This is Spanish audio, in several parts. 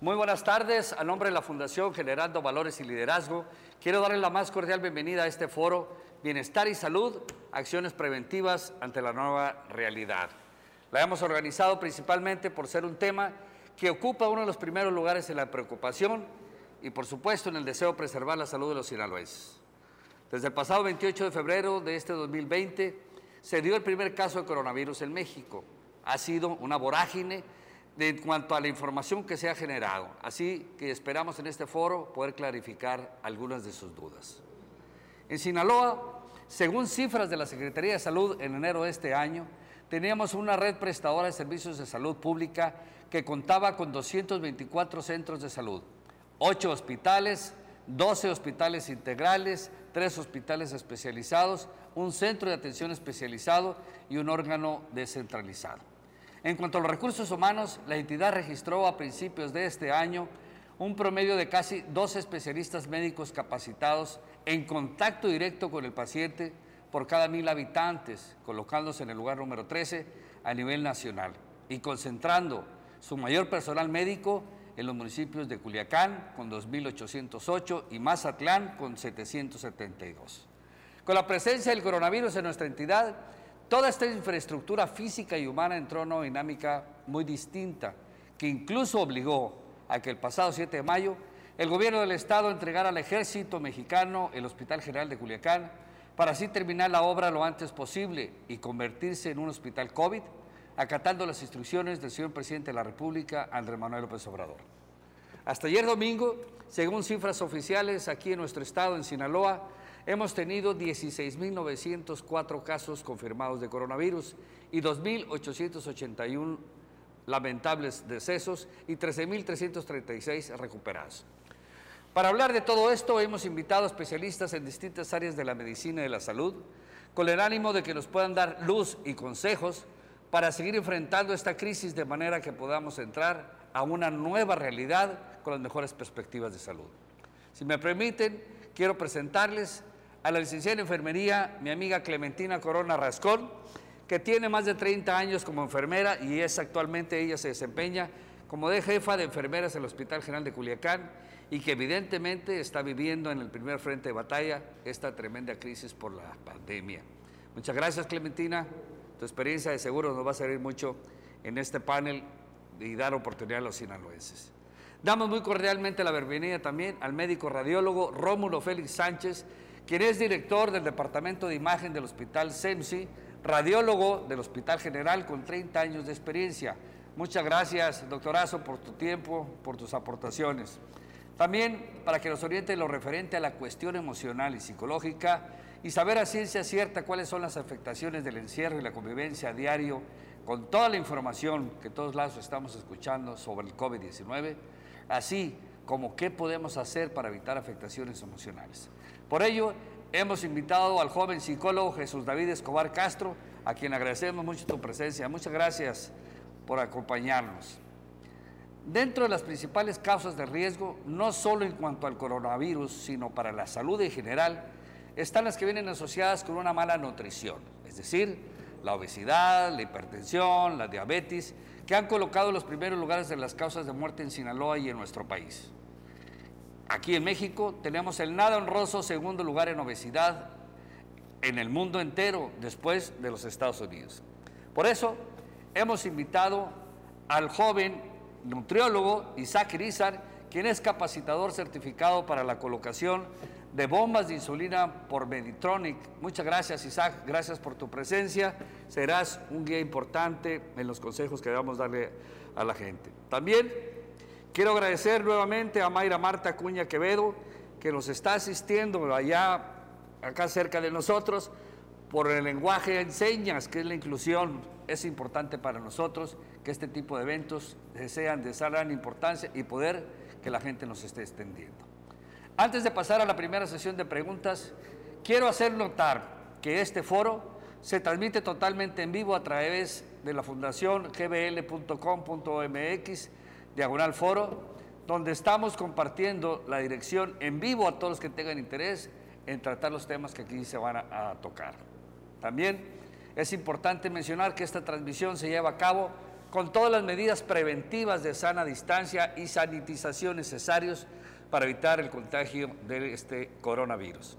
Muy buenas tardes. A nombre de la Fundación Generando Valores y Liderazgo, quiero darle la más cordial bienvenida a este foro Bienestar y Salud, Acciones Preventivas ante la Nueva Realidad. La hemos organizado principalmente por ser un tema que ocupa uno de los primeros lugares en la preocupación y por supuesto en el deseo de preservar la salud de los sinaloenses. Desde el pasado 28 de febrero de este 2020 se dio el primer caso de coronavirus en México. Ha sido una vorágine en cuanto a la información que se ha generado. Así que esperamos en este foro poder clarificar algunas de sus dudas. En Sinaloa, según cifras de la Secretaría de Salud en enero de este año, teníamos una red prestadora de servicios de salud pública que contaba con 224 centros de salud, 8 hospitales, 12 hospitales integrales, 3 hospitales especializados, un centro de atención especializado y un órgano descentralizado. En cuanto a los recursos humanos, la entidad registró a principios de este año un promedio de casi dos especialistas médicos capacitados en contacto directo con el paciente por cada mil habitantes, colocándose en el lugar número 13 a nivel nacional y concentrando su mayor personal médico en los municipios de Culiacán con 2.808 y Mazatlán con 772. Con la presencia del coronavirus en nuestra entidad, Toda esta infraestructura física y humana entró en una dinámica muy distinta, que incluso obligó a que el pasado 7 de mayo el gobierno del estado entregara al ejército mexicano el Hospital General de Culiacán para así terminar la obra lo antes posible y convertirse en un hospital COVID, acatando las instrucciones del señor presidente de la República, Andrés Manuel López Obrador. Hasta ayer domingo, según cifras oficiales aquí en nuestro estado, en Sinaloa, hemos tenido 16.904 casos confirmados de coronavirus y 2.881 lamentables decesos y 13.336 recuperados. Para hablar de todo esto hemos invitado especialistas en distintas áreas de la medicina y de la salud con el ánimo de que nos puedan dar luz y consejos para seguir enfrentando esta crisis de manera que podamos entrar a una nueva realidad con las mejores perspectivas de salud. Si me permiten, quiero presentarles a la licenciada en enfermería, mi amiga Clementina Corona Rascón, que tiene más de 30 años como enfermera y es actualmente, ella se desempeña como de jefa de enfermeras en el Hospital General de Culiacán y que evidentemente está viviendo en el primer frente de batalla esta tremenda crisis por la pandemia. Muchas gracias Clementina, tu experiencia de seguro nos va a servir mucho en este panel y dar oportunidad a los sinaloenses. Damos muy cordialmente la bienvenida también al médico radiólogo Rómulo Félix Sánchez, quien es director del Departamento de Imagen del Hospital SEMSI, radiólogo del Hospital General con 30 años de experiencia. Muchas gracias, doctorazo, por tu tiempo, por tus aportaciones. También para que nos oriente lo referente a la cuestión emocional y psicológica y saber a ciencia cierta cuáles son las afectaciones del encierro y la convivencia a diario con toda la información que todos lados estamos escuchando sobre el COVID-19, así como qué podemos hacer para evitar afectaciones emocionales. Por ello, hemos invitado al joven psicólogo Jesús David Escobar Castro, a quien agradecemos mucho tu presencia. Muchas gracias por acompañarnos. Dentro de las principales causas de riesgo, no solo en cuanto al coronavirus, sino para la salud en general, están las que vienen asociadas con una mala nutrición, es decir, la obesidad, la hipertensión, la diabetes, que han colocado los primeros lugares de las causas de muerte en Sinaloa y en nuestro país. Aquí en México tenemos el nada honroso segundo lugar en obesidad en el mundo entero después de los Estados Unidos. Por eso hemos invitado al joven nutriólogo Isaac Rizar, quien es capacitador certificado para la colocación de bombas de insulina por Meditronic. Muchas gracias Isaac, gracias por tu presencia. Serás un guía importante en los consejos que a darle a la gente. También Quiero agradecer nuevamente a Mayra Marta Cuña Quevedo, que nos está asistiendo allá, acá cerca de nosotros, por el lenguaje de señas, que es la inclusión. Es importante para nosotros que este tipo de eventos sean de gran importancia y poder que la gente nos esté extendiendo. Antes de pasar a la primera sesión de preguntas, quiero hacer notar que este foro se transmite totalmente en vivo a través de la fundación gbl.com.mx diagonal foro, donde estamos compartiendo la dirección en vivo a todos los que tengan interés en tratar los temas que aquí se van a, tocar. También es importante mencionar que esta transmisión se lleva a cabo con todas las medidas preventivas de sana distancia y sanitización necesarios para evitar el contagio de este coronavirus.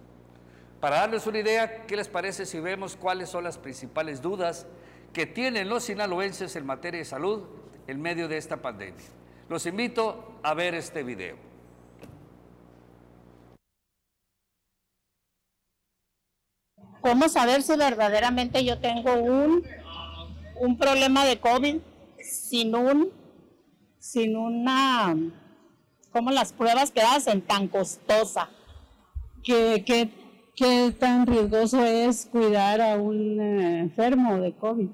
Para darles una idea, ¿qué les parece si vemos cuáles son las principales dudas que tienen los sinaloenses en materia de salud en medio de esta pandemia? Los invito a ver este video. ¿Cómo saber si verdaderamente yo tengo un, un problema de COVID sin un, sin una, como las pruebas que hacen tan costosa? ¿Qué, qué, qué tan riesgoso es cuidar a un eh, enfermo de COVID?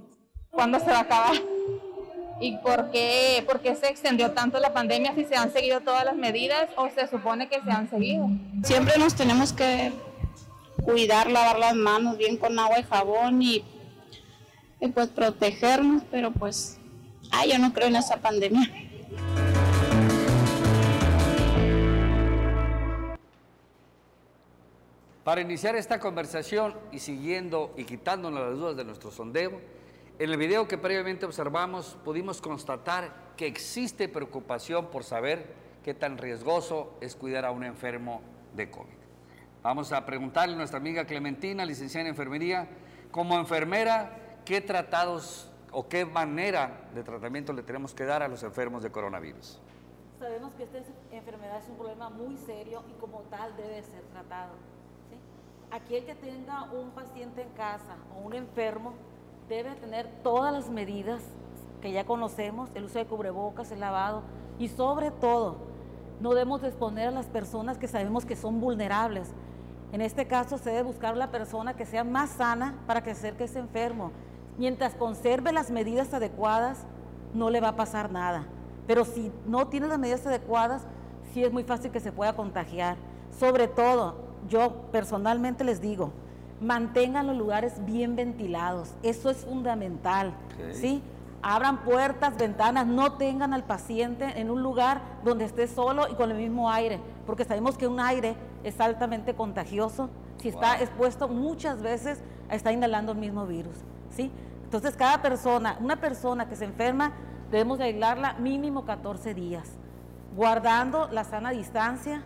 ¿Cuándo se va a acabar? ¿Y por qué, por qué se extendió tanto la pandemia si se han seguido todas las medidas o se supone que se han seguido? Siempre nos tenemos que cuidar, lavar las manos bien con agua y jabón y, y pues protegernos, pero pues, ay, yo no creo en esa pandemia. Para iniciar esta conversación y siguiendo y quitándonos las dudas de nuestro sondeo, en el video que previamente observamos pudimos constatar que existe preocupación por saber qué tan riesgoso es cuidar a un enfermo de COVID. Vamos a preguntarle a nuestra amiga Clementina, licenciada en enfermería, como enfermera, ¿qué tratados o qué manera de tratamiento le tenemos que dar a los enfermos de coronavirus? Sabemos que esta enfermedad es un problema muy serio y como tal debe ser tratado. ¿sí? Aquí el que tenga un paciente en casa o un enfermo debe tener todas las medidas que ya conocemos, el uso de cubrebocas, el lavado y sobre todo no debemos exponer a las personas que sabemos que son vulnerables. En este caso se debe buscar la persona que sea más sana para que acerque ese enfermo. Mientras conserve las medidas adecuadas, no le va a pasar nada. Pero si no tiene las medidas adecuadas, sí es muy fácil que se pueda contagiar. Sobre todo, yo personalmente les digo, mantengan los lugares bien ventilados. Eso es fundamental. ¿sí? Abran puertas, ventanas, no tengan al paciente en un lugar donde esté solo y con el mismo aire, porque sabemos que un aire es altamente contagioso. Si está expuesto muchas veces, está inhalando el mismo virus. ¿sí? Entonces, cada persona, una persona que se enferma, debemos de aislarla mínimo 14 días, guardando la sana distancia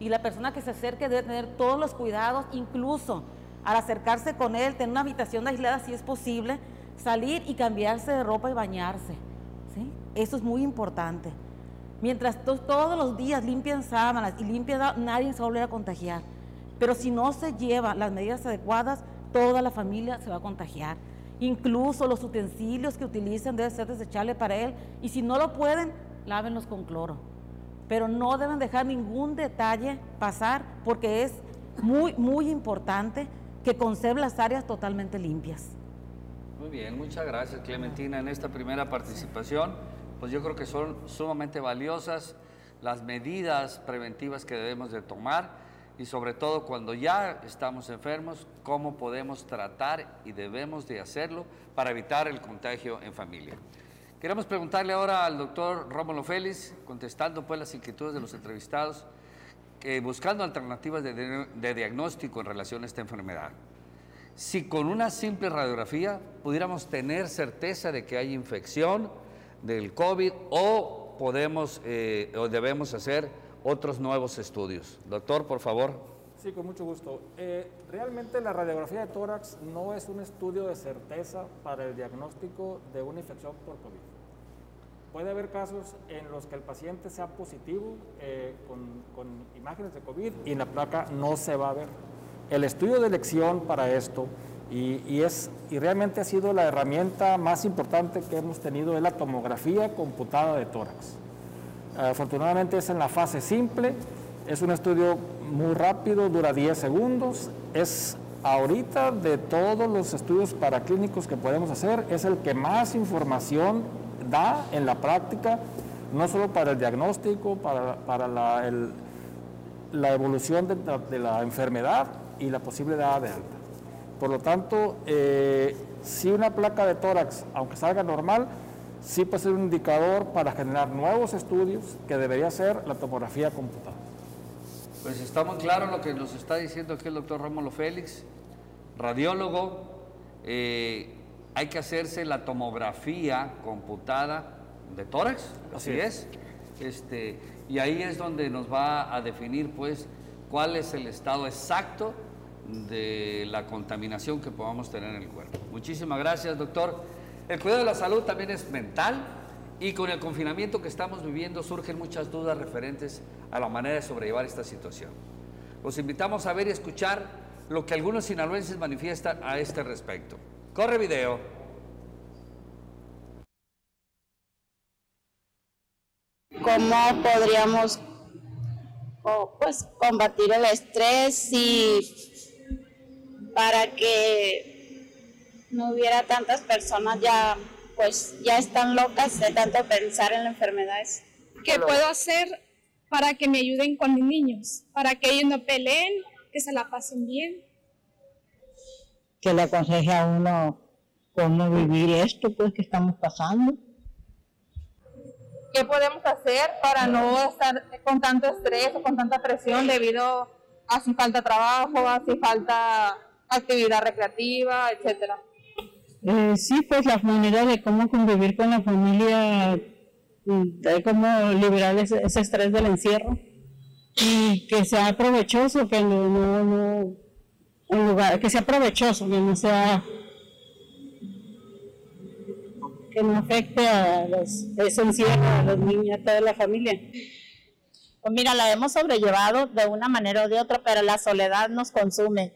y la persona que se acerque debe tener todos los cuidados, incluso al acercarse con él, tener una habitación aislada si es posible, salir y cambiarse de ropa y bañarse. ¿sí? Eso es muy importante. Mientras todos los días limpian sábanas y limpian, nadie se va a volver a contagiar. Pero si no se llevan las medidas adecuadas, toda la familia se va a contagiar. Incluso los utensilios que utilizan deben ser desechables para él. Y si no lo pueden, lávenlos con cloro. Pero no deben dejar ningún detalle pasar porque es muy, muy importante que conserve las áreas totalmente limpias. Muy bien, muchas gracias Clementina en esta primera participación. Pues yo creo que son sumamente valiosas las medidas preventivas que debemos de tomar y sobre todo cuando ya estamos enfermos, cómo podemos tratar y debemos de hacerlo para evitar el contagio en familia. Queremos preguntarle ahora al doctor Rómulo Félix, contestando pues las inquietudes de los entrevistados, que buscando alternativas de, de diagnóstico en relación a esta enfermedad si con una simple radiografía pudiéramos tener certeza de que hay infección del COVID o podemos eh, o debemos hacer otros nuevos estudios. Doctor, por favor. Sí, con mucho gusto. Eh, realmente la radiografía de tórax no es un estudio de certeza para el diagnóstico de una infección por COVID. Puede haber casos en los que el paciente sea positivo eh, con, con imágenes de COVID y en la placa no se va a ver el estudio de elección para esto, y, es, y realmente ha sido la herramienta más importante que hemos tenido, es la tomografía computada de tórax. Afortunadamente es en la fase simple, es un estudio muy rápido, dura 10 segundos, es ahorita de todos los estudios paraclínicos que podemos hacer, es el que más información da en la práctica, no solo para el diagnóstico, para, la, la, evolución de, de la enfermedad, y la posible dada de alta. Por lo tanto, eh, si una placa de tórax, aunque salga normal, sí puede ser un indicador para generar nuevos estudios que debería ser la tomografía computada. Pues está muy claro lo que nos está diciendo aquí el doctor Rómulo Félix, radiólogo, eh, hay que hacerse la tomografía computada de tórax, así, Así es. Este, y ahí es donde nos va a definir pues cuál es el estado exacto de la contaminación que podamos tener en el cuerpo. Muchísimas gracias, doctor. El cuidado de la salud también es mental y con el confinamiento que estamos viviendo surgen muchas dudas referentes a la manera de sobrellevar esta situación. Los invitamos a ver y escuchar lo que algunos sinaloenses manifiestan a este respecto. Corre video. cómo podríamos o, pues combatir el estrés y para que no hubiera tantas personas ya pues ya están locas de tanto pensar en las enfermedades. ¿Qué puedo hacer para que me ayuden con mis niños? Para que ellos no peleen, que se la pasen bien. Que le aconseje a uno cómo vivir esto pues que estamos pasando. ¿Qué podemos hacer para no estar con tanto estrés o con tanta presión debido a si falta trabajo, a si falta actividad recreativa, etcétera? Eh, sí, pues la manera de cómo convivir con la familia, mm, de cómo liberar ese, ese estrés del encierro y que sea provechoso, que no, no, no, en lugar, que sea provechoso, que no sea, que no afecte a los, ese encierro, a los niños, a toda la familia. Pues mira, la hemos sobrellevado de una manera o de otra, pero la soledad nos consume.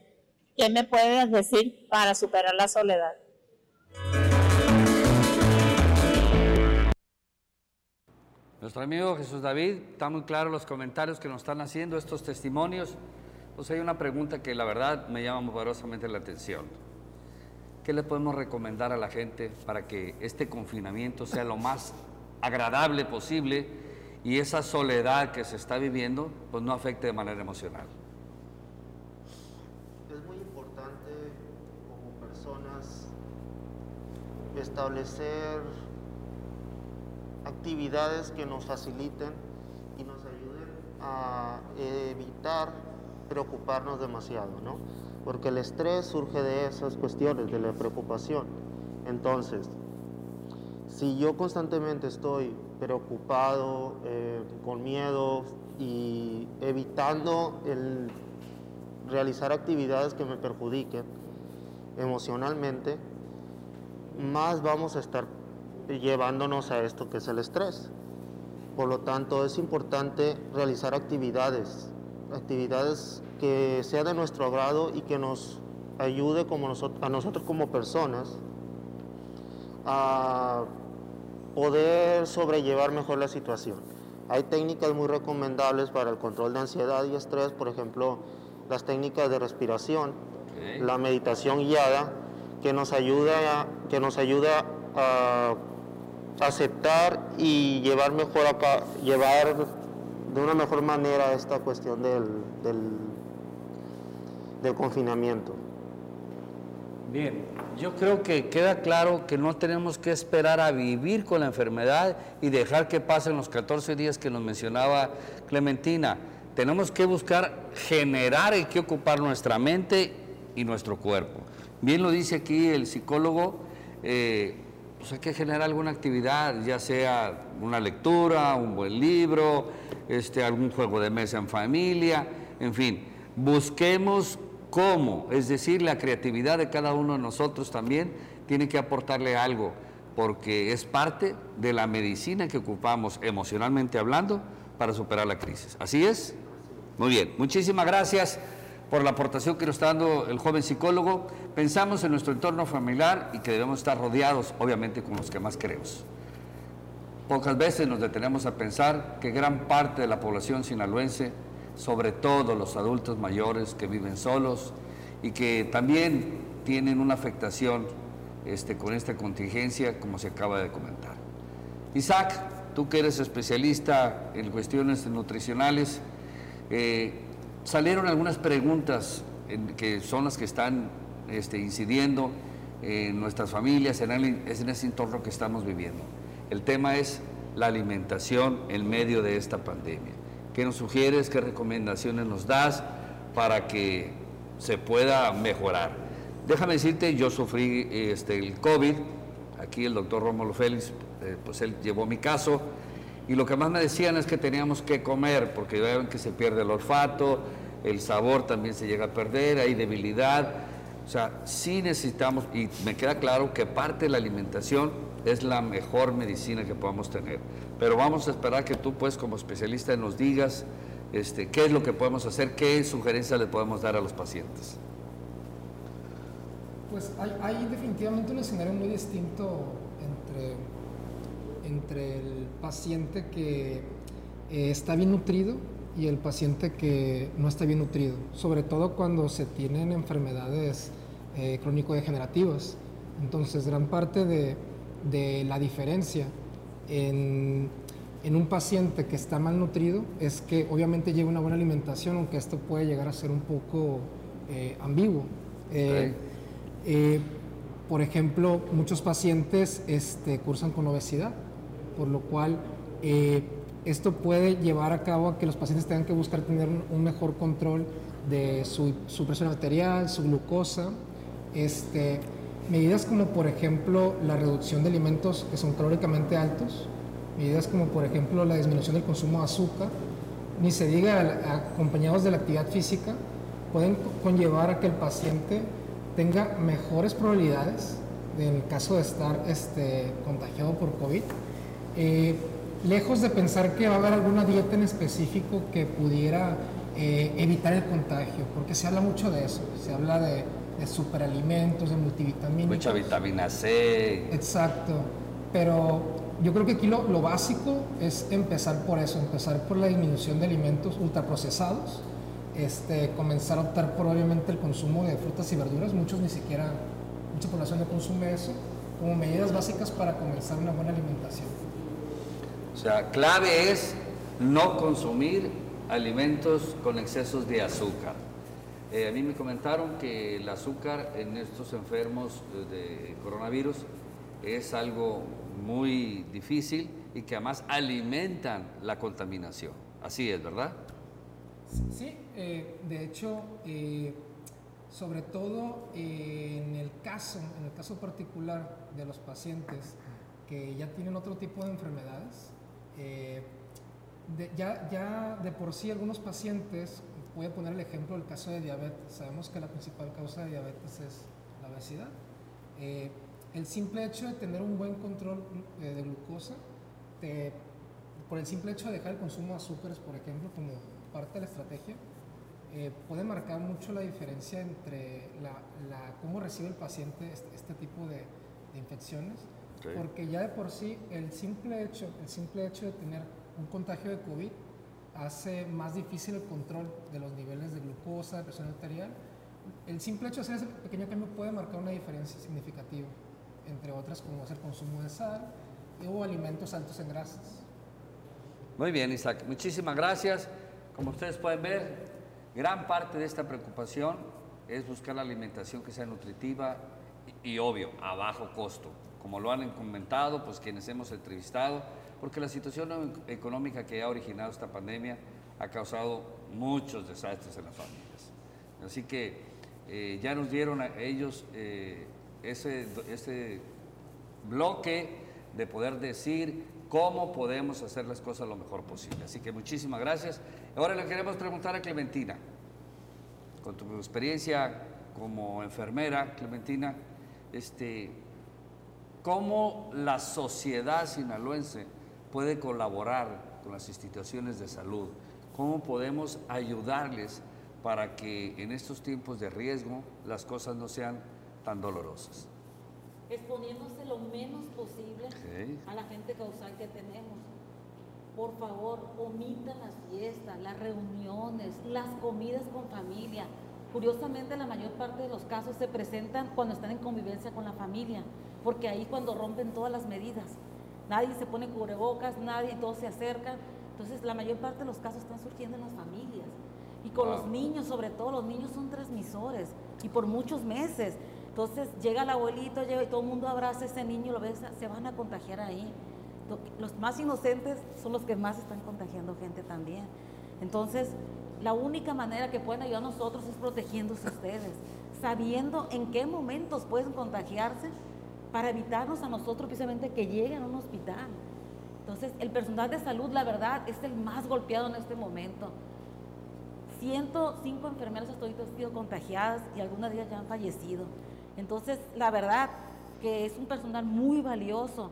¿Qué me puedes decir para superar la soledad? Nuestro amigo Jesús David, está muy claro los comentarios que nos están haciendo, estos testimonios. Pues hay una pregunta que la verdad me llama poderosamente la atención. ¿Qué le podemos recomendar a la gente para que este confinamiento sea lo más agradable posible y esa soledad que se está viviendo pues no afecte de manera emocional? Es muy importante como personas establecer actividades que nos faciliten y nos ayuden a evitar preocuparnos demasiado, ¿no? Porque el estrés surge de esas cuestiones, de la preocupación. Entonces, si yo constantemente estoy preocupado, eh, con miedo y evitando realizar actividades que me perjudiquen emocionalmente, más vamos a estar llevándonos a esto que es el estrés. Por lo tanto, es importante realizar actividades, actividades que sea de nuestro agrado y que nos ayude como nosotros, a nosotros como personas a poder sobrellevar mejor la situación. Hay técnicas muy recomendables para el control de ansiedad y estrés, por ejemplo, las técnicas de respiración, la meditación guiada, que nos ayuda, a- que nos ayuda a aceptar y llevar mejor acá, llevar de una mejor manera esta cuestión del, del, confinamiento. Bien, yo creo que queda claro que no tenemos que esperar a vivir con la enfermedad y dejar que pasen los 14 días que nos mencionaba Clementina. Tenemos que buscar generar en qué ocupar nuestra mente y nuestro cuerpo. Bien lo dice aquí el psicólogo, eh, pues hay que generar alguna actividad, ya sea una lectura, un buen libro, este, algún juego de mesa en familia, en fin, busquemos cómo, es decir, la creatividad de cada uno de nosotros también tiene que aportarle algo, porque es parte de la medicina que ocupamos emocionalmente hablando para superar la crisis. ¿Así es? Muy bien, muchísimas gracias por la aportación que nos está dando el joven psicólogo. Pensamos en nuestro entorno familiar y que debemos estar rodeados, obviamente, con los que más queremos. Pocas veces nos detenemos a pensar que gran parte de la población sinaloense, sobre todo los adultos mayores que viven solos y que también tienen una afectación este, con esta contingencia, como se acaba de comentar. Isaac, tú que eres especialista en cuestiones nutricionales, eh, salieron algunas preguntas en- que son las que están este, incidiendo en nuestras familias, en, el- en ese entorno que estamos viviendo. El tema es la alimentación en medio de esta pandemia. ¿Qué nos sugieres? ¿Qué recomendaciones nos das para que se pueda mejorar? Déjame decirte, yo sufrí este, el COVID, aquí el doctor Rómulo Félix, eh, pues él llevó mi caso, y lo que más me decían es que teníamos que comer, porque ven que se pierde el olfato, el sabor también se llega a perder, hay debilidad. O sea, sí necesitamos, y me queda claro que parte de la alimentación es la mejor medicina que podamos tener. Pero vamos a esperar que tú, pues, como especialista, nos digas este, qué es lo que podemos hacer, qué sugerencias le podemos dar a los pacientes. Pues hay, hay definitivamente un escenario muy distinto entre, entre el paciente que eh, está bien nutrido y el paciente que no está bien nutrido, sobre todo cuando se tienen enfermedades eh, crónico-degenerativas. Entonces, gran parte de, de la diferencia en, en, un paciente que está mal nutrido es que obviamente lleva una buena alimentación, aunque esto puede llegar a ser un poco eh, ambiguo. Eh, eh, por ejemplo, muchos pacientes este, cursan con obesidad, por lo cual esto puede llevar a cabo a que los pacientes tengan que buscar tener un, mejor control de su, su, presión arterial, su glucosa. Este, medidas como por ejemplo la reducción de alimentos que son calóricamente altos, medidas como por ejemplo la disminución del consumo de azúcar, ni se diga acompañados de la actividad física, pueden conllevar a que el paciente tenga mejores probabilidades en el caso de estar este, contagiado por COVID. Eh, lejos de pensar que va a haber alguna dieta en específico que pudiera eh, evitar el contagio, porque se habla mucho de eso, se habla de, de superalimentos, de multivitaminas. Mucha vitamina C. Exacto, pero yo creo que aquí lo, lo, básico es empezar por eso, empezar por la disminución de alimentos ultraprocesados, este, comenzar a optar por obviamente el consumo de frutas y verduras, muchos ni siquiera, mucha población no consume eso, como medidas básicas para comenzar una buena alimentación. O sea, clave es no consumir alimentos con excesos de azúcar. Eh, a mí me comentaron que el azúcar en estos enfermos de coronavirus es algo muy difícil y que además alimentan la contaminación. Así es, ¿verdad? Sí, eh, de hecho, eh, sobre todo eh, en el caso, en el caso particular de los pacientes que ya tienen otro tipo de enfermedades, eh, de, ya, ya de por sí algunos pacientes, voy a poner el ejemplo del caso de diabetes, sabemos que la principal causa de diabetes es la obesidad. Eh, el simple hecho de tener un buen control eh, de glucosa, por el simple hecho de dejar el consumo de azúcares, por ejemplo, como parte de la estrategia, puede marcar mucho la diferencia entre cómo recibe el paciente este, este tipo de infecciones Okay. Porque ya de por sí el simple hecho, el simple hecho de tener un contagio de COVID hace más difícil el control de los niveles de glucosa, de presión arterial. El simple hecho de hacer ese pequeño cambio puede marcar una diferencia significativa, entre otras como es el consumo de sal o alimentos altos en grasas. Muy bien, Isaac. Muchísimas gracias. Como ustedes pueden ver, gran parte de esta preocupación es buscar la alimentación que sea nutritiva y, y obvio, a bajo costo como lo han comentado, pues quienes hemos entrevistado, porque la situación económica que ha originado esta pandemia ha causado muchos desastres en las familias. Así que eh, ya nos dieron a ellos eh, ese, ese bloque de poder decir cómo podemos hacer las cosas lo mejor posible. Así que muchísimas gracias. Ahora le queremos preguntar a Clementina, con tu experiencia como enfermera, Clementina, este, cómo la sociedad sinaloense puede colaborar con las instituciones de salud, cómo podemos ayudarles para que en estos tiempos de riesgo las cosas no sean tan dolorosas. Exponiéndose lo menos posible okay. a la gente causal que tenemos. Por favor, omitan las fiestas, las reuniones, las comidas con familia. Curiosamente, la mayor parte de los casos se presentan cuando están en convivencia con la familia porque ahí cuando rompen todas las medidas, nadie se pone cubrebocas, nadie, todos se acercan. Entonces, la mayor parte de los casos están surgiendo en las familias. Y con wow. los niños, sobre todo, los niños son transmisores y por muchos meses. Entonces, llega el abuelito, llega y todo el mundo abraza a ese niño, lo ve, se van a contagiar ahí. Los más inocentes son los que más están contagiando gente también. Entonces, la única manera que pueden ayudar a nosotros es protegiéndose ustedes, sabiendo en qué momentos pueden contagiarse para evitarnos a nosotros precisamente que lleguen a un hospital. Entonces, el personal de salud, la verdad, es el más golpeado en este momento. 105 enfermeras hasta ahorita han sido contagiadas y algunas de ellas ya han fallecido. Entonces, la verdad que es un personal muy valioso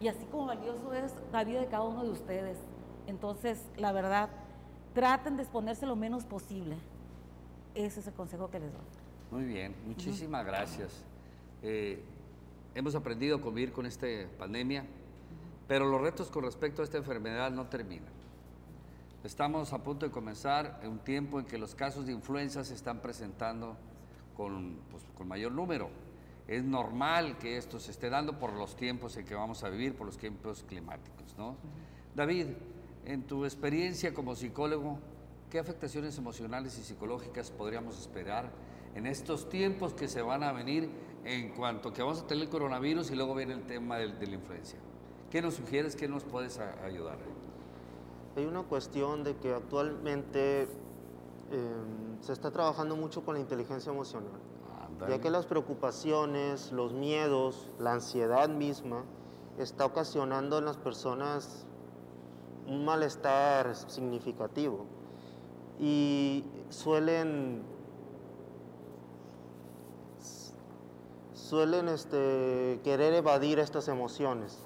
y así como valioso es la vida de cada uno de ustedes. Entonces, la verdad, traten de exponerse lo menos posible. Ese es el consejo que les doy. Muy bien, muchísimas gracias. Eh, hemos aprendido a convivir con esta pandemia, pero los retos con respecto a esta enfermedad no terminan. Estamos a punto de comenzar en un tiempo en que los casos de influenza se están presentando pues, con mayor número. Es normal que esto se esté dando por los tiempos en que vamos a vivir, por los tiempos climáticos. ¿no? David, en tu experiencia como psicólogo, ¿qué afectaciones emocionales y psicológicas podríamos esperar en estos tiempos que se van a venir en cuanto que vamos a tener el coronavirus y luego viene el tema de, de la influencia? ¿Qué nos sugieres? ¿Qué nos puedes a- ayudar? Hay una cuestión de que actualmente eh, se está trabajando mucho con la inteligencia emocional, ya que las preocupaciones, los miedos, la ansiedad misma está ocasionando en las personas un malestar significativo y suelen suelen este, querer evadir estas emociones.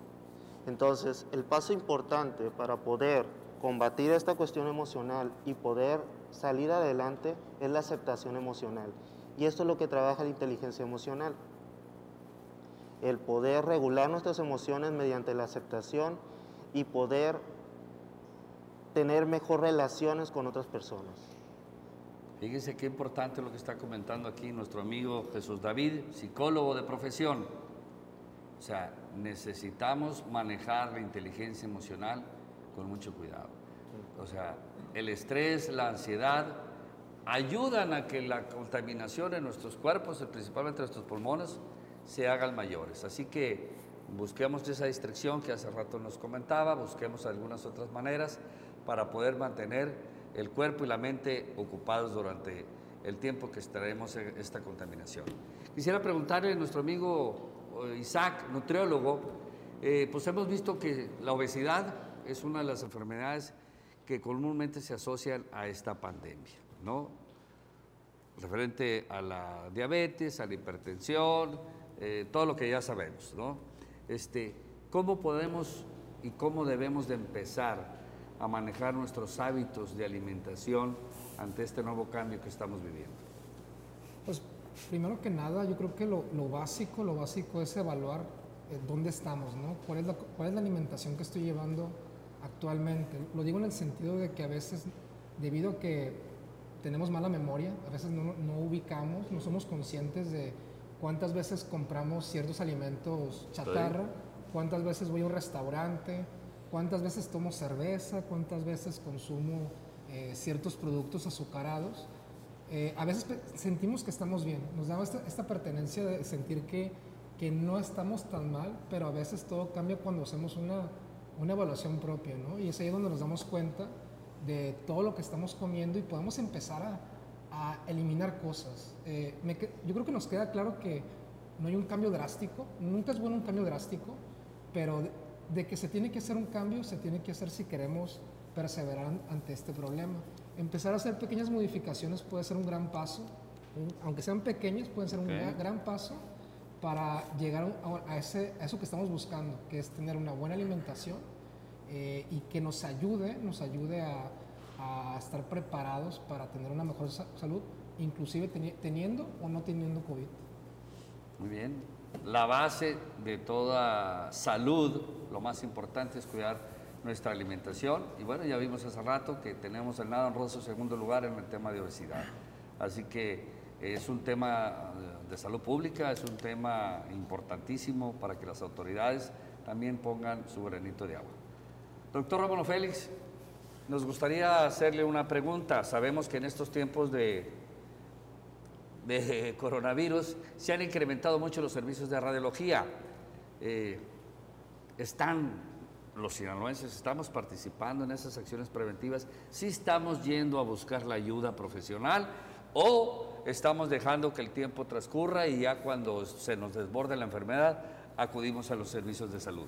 Entonces, el paso importante para poder combatir esta cuestión emocional y poder salir adelante es la aceptación emocional. Y esto es lo que trabaja la inteligencia emocional. El poder regular nuestras emociones mediante la aceptación y poder tener mejor relaciones con otras personas. Fíjense qué importante lo que está comentando aquí nuestro amigo Jesús David, psicólogo de profesión. O sea, necesitamos manejar la inteligencia emocional con mucho cuidado. O sea, el estrés, la ansiedad, ayudan a que la contaminación en nuestros cuerpos, principalmente en nuestros pulmones, se hagan mayores. Así que busquemos esa distracción que hace rato nos comentaba, busquemos algunas otras maneras para poder mantener el cuerpo y la mente ocupados durante el tiempo que estaremos en esta contaminación. Quisiera preguntarle a nuestro amigo eh, Isaac, nutriólogo, eh, pues hemos visto que la obesidad es una de las enfermedades que comúnmente se asocian a esta pandemia, ¿no? Referente a la diabetes, a la hipertensión, eh, todo lo que ya sabemos, ¿no? Este, ¿Cómo podemos y cómo debemos de empezar a manejar nuestros hábitos de alimentación ante este nuevo cambio que estamos viviendo? Pues primero que nada, yo creo que lo, lo básico, lo básico es evaluar eh, dónde estamos, ¿no? ¿Cuál es, la, ¿Cuál es la alimentación que estoy llevando actualmente? Lo digo en el sentido de que a veces, debido a que tenemos mala memoria, a veces no, no ubicamos, no somos conscientes de cuántas veces compramos ciertos alimentos chatarra, cuántas veces voy a un restaurante, cuántas veces tomo cerveza, cuántas veces consumo eh, ciertos productos azucarados. Eh, a veces sentimos que estamos bien, nos da esta, esta pertenencia de sentir que, que no estamos tan mal, pero a veces todo cambia cuando hacemos una, una evaluación propia, ¿no? Y es ahí donde nos damos cuenta de todo lo que estamos comiendo y podemos empezar a, a eliminar cosas. Eh, me yo creo que nos queda claro que no hay un cambio drástico, nunca es bueno un cambio drástico, pero de, que se tiene que hacer un cambio, se tiene que hacer si queremos perseverar an- ante este problema. Empezar a hacer pequeñas modificaciones puede ser un gran paso, un- aunque sean pequeñas, pueden ser un gran, gran paso para llegar a, a ese, a eso que estamos buscando, que es tener una buena alimentación eh, y que nos ayude, nos ayude a, a estar preparados para tener una mejor sa- salud, inclusive teni- teniendo o no teniendo COVID. Muy bien. La base de toda salud, lo más importante es cuidar nuestra alimentación. Y bueno, ya vimos hace rato que tenemos el nada honroso segundo lugar en el tema de obesidad. Así que es un tema de salud pública, es un tema importantísimo para que las autoridades también pongan su granito de agua. Doctor Rómulo Félix, nos gustaría hacerle una pregunta. Sabemos que en estos tiempos de, de coronavirus se han incrementado mucho los servicios de radiología. Eh, están los sinaloenses estamos participando en esas acciones preventivas, si estamos yendo a buscar la ayuda profesional o estamos dejando que el tiempo transcurra y ya cuando se nos desborde la enfermedad acudimos a los servicios de salud.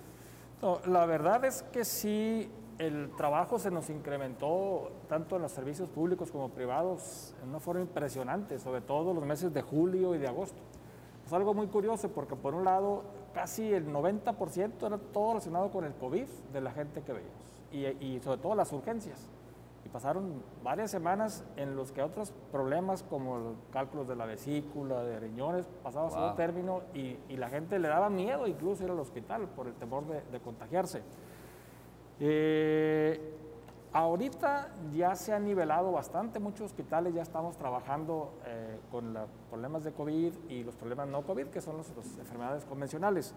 La verdad es que sí, el trabajo se nos incrementó tanto en los servicios públicos como privados en una forma impresionante, sobre todo los meses de julio y de agosto. Es algo muy curioso porque por un lado casi el 90% era todo relacionado con el COVID de la gente que veíamos y, y sobre todo las urgencias. Y pasaron varias semanas en los que otros problemas como los cálculos de la vesícula, de riñones, pasaban a segundo Wow. término y, y la gente le daba miedo incluso ir al hospital por el temor de, de contagiarse. Eh, ahorita ya se ha nivelado bastante, muchos hospitales ya estamos trabajando eh, con los problemas de COVID y los problemas no COVID, que son las enfermedades convencionales.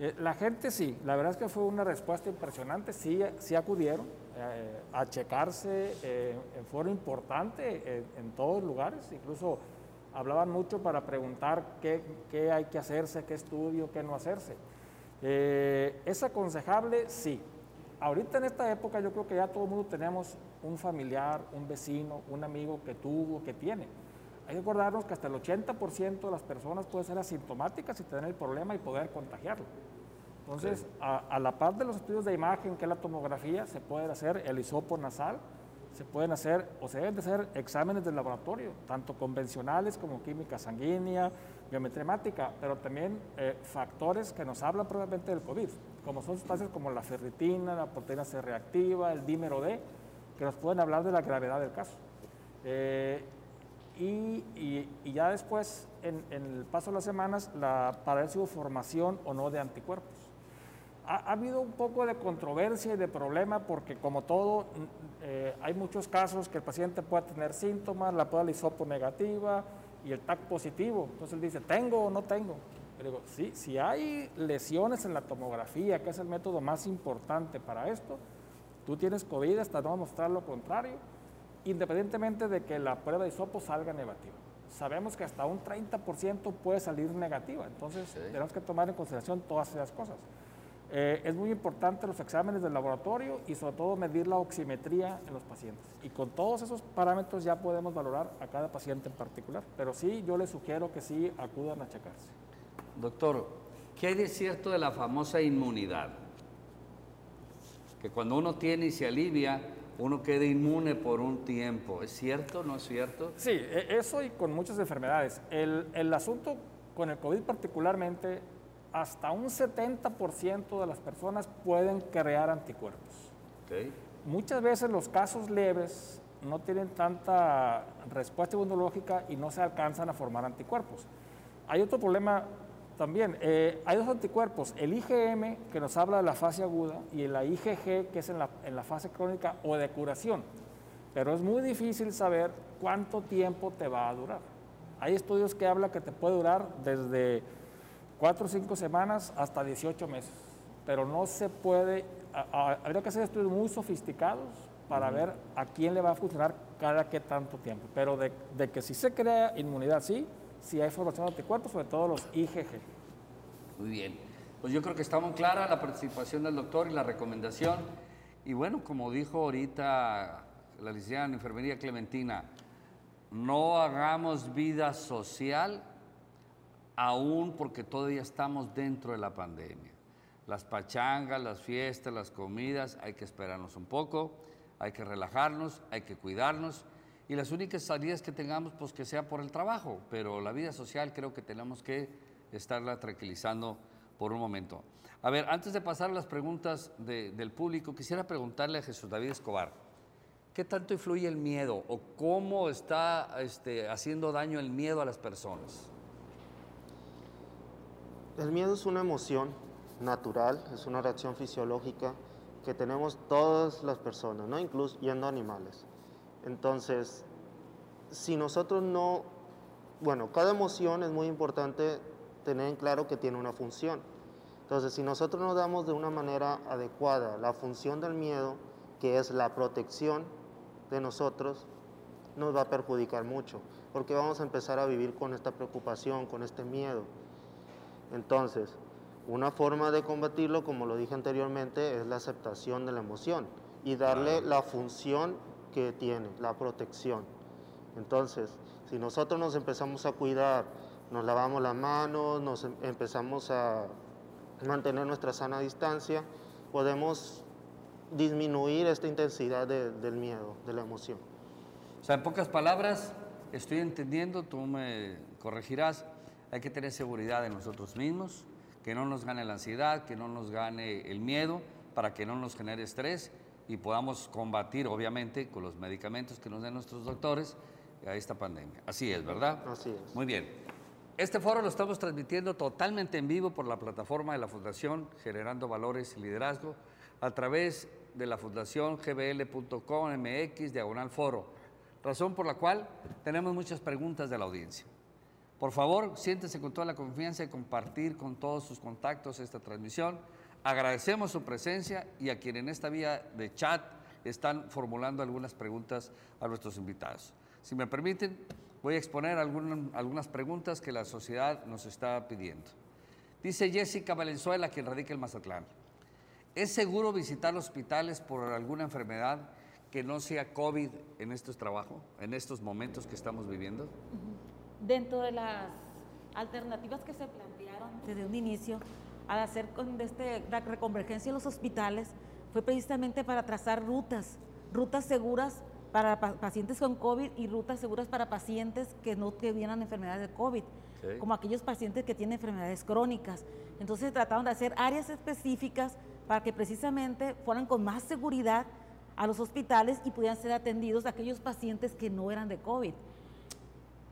Eh, la gente sí, la verdad es que fue una respuesta impresionante, sí, sí acudieron a checarse en forma importante en todos lugares, incluso hablaban mucho para preguntar qué, hay que hacerse, qué estudio, qué no hacerse. ¿Es aconsejable? Sí. Ahorita en esta época yo creo que ya todo el mundo tenemos un familiar, un vecino, un amigo que tuvo, que tiene. Hay que acordarnos que hasta el 80% de las personas pueden ser asintomáticas y tener el problema y poder contagiarlo. Entonces, a, a la par de los estudios de imagen, que es la tomografía, se puede hacer el hisopo nasal, se pueden hacer o se deben de hacer exámenes de laboratorio, tanto convencionales como química sanguínea, biometría hemática, pero también eh, factores que nos hablan probablemente del COVID, como son sustancias como la ferritina, la proteína C reactiva, el dímero D, que nos pueden hablar de la gravedad del caso. Eh, y, y- y ya después, en, en el paso de las semanas, la, para ver si hubo formación o no de anticuerpos. Ha, ha habido un poco de controversia y de problema porque como todo, mm, eh, hay muchos casos que el paciente puede tener síntomas, la prueba de hisopo negativa y el TAC positivo. Entonces él dice, ¿tengo o no tengo? Yo digo, sí, si hay lesiones en la tomografía, que es el método más importante para esto, tú tienes COVID hasta no mostrar lo contrario, independientemente de que la prueba de hisopo salga negativa. Sabemos que hasta un 30% puede salir negativa, entonces tenemos que tomar en consideración todas esas cosas. Eh, es muy importante los exámenes del laboratorio y sobre todo medir la oximetría en los pacientes. Y con todos esos parámetros ya podemos valorar a cada paciente en particular. Pero sí, yo les sugiero que sí acudan a checarse. Doctor, ¿qué hay de cierto de la famosa inmunidad? Que cuando uno tiene y se alivia, uno queda inmune por un tiempo. ¿Es cierto o no es cierto? Sí, e- eso y con muchas enfermedades. El, el asunto con el COVID particularmente, hasta un 70% de las personas pueden crear anticuerpos. Ok. Muchas veces los casos leves no tienen tanta respuesta inmunológica y no se alcanzan a formar anticuerpos. Hay otro problema también. eh, hay dos anticuerpos, el IgM, que nos habla de la fase aguda, y la IgG, que es en la, en la fase crónica o de curación. Pero es muy difícil saber cuánto tiempo te va a durar. Hay estudios que hablan que te puede durar desde 4 o 5 semanas hasta 18 meses, pero no se puede, a- a- habría que hacer estudios muy sofisticados para ver a quién le va a funcionar cada qué tanto tiempo, pero de, de que si se crea inmunidad, sí, sí hay formación de anticuerpos, sobre todo los IgG. Muy bien. Pues yo creo que está muy clara la participación del doctor y la recomendación. Y bueno, como dijo ahorita la licenciada en enfermería Clementina, no hagamos vida social aún porque todavía estamos dentro de la pandemia. Las pachangas, las fiestas, las comidas, hay que esperarnos un poco, hay que relajarnos, hay que cuidarnos y las únicas salidas que tengamos, pues que sea por el trabajo, pero la vida social creo que tenemos que estarla tranquilizando por un momento. A ver, antes de pasar a las preguntas de- del público, quisiera preguntarle a Jesús David Escobar, ¿qué tanto influye el miedo o cómo está este, haciendo daño el miedo a las personas? El miedo es una emoción natural, es una reacción fisiológica que tenemos todas las personas, ¿no? incluyendo animales. Entonces, si nosotros no, bueno, cada emoción es muy importante tener en claro que tiene una función. Entonces, si nosotros nos damos de una manera adecuada la función del miedo, que es la protección de nosotros, nos va a perjudicar mucho, porque vamos a empezar a vivir con esta preocupación, con este miedo. Entonces, Una forma de combatirlo, como lo dije anteriormente, es la aceptación de la emoción y darle la función que tiene, la protección. Entonces, si nosotros nos empezamos a cuidar, nos lavamos las manos, nos em- empezamos a mantener nuestra sana distancia, podemos disminuir esta intensidad de- del miedo, de la emoción. O sea, en pocas palabras, estoy entendiendo, tú me corregirás, hay que tener seguridad en nosotros mismos, que no nos gane la ansiedad, que no nos gane el miedo, para que no nos genere estrés y podamos combatir, obviamente, con los medicamentos que nos den nuestros doctores a esta pandemia. Así es, ¿verdad? Así es. Muy bien. Este foro lo estamos transmitiendo totalmente en vivo por la plataforma de la Fundación Generando Valores y Liderazgo a través de la fundación gbl.com mx diagonal foro, razón por la cual tenemos muchas preguntas de la audiencia. Por favor, siéntese con toda la confianza de compartir con todos sus contactos esta transmisión. Agradecemos su presencia y a quien en esta vía de chat están formulando algunas preguntas a nuestros invitados. Si me permiten, voy a exponer algunas preguntas que la sociedad nos está pidiendo. Dice Jessica Valenzuela, quien radica en Mazatlán. ¿Es seguro visitar hospitales por alguna enfermedad que no sea COVID en estos trabajos, en estos momentos que estamos viviendo? Dentro de las alternativas que se plantearon desde un inicio, al hacer con este, la reconvergencia de los hospitales, fue precisamente para trazar rutas, rutas seguras para pa- pacientes con COVID y rutas seguras para pacientes que no tuvieran enfermedades de COVID, como aquellos pacientes que tienen enfermedades crónicas. Entonces trataron de hacer áreas específicas para que precisamente fueran con más seguridad a los hospitales y pudieran ser atendidos aquellos pacientes que no eran de COVID.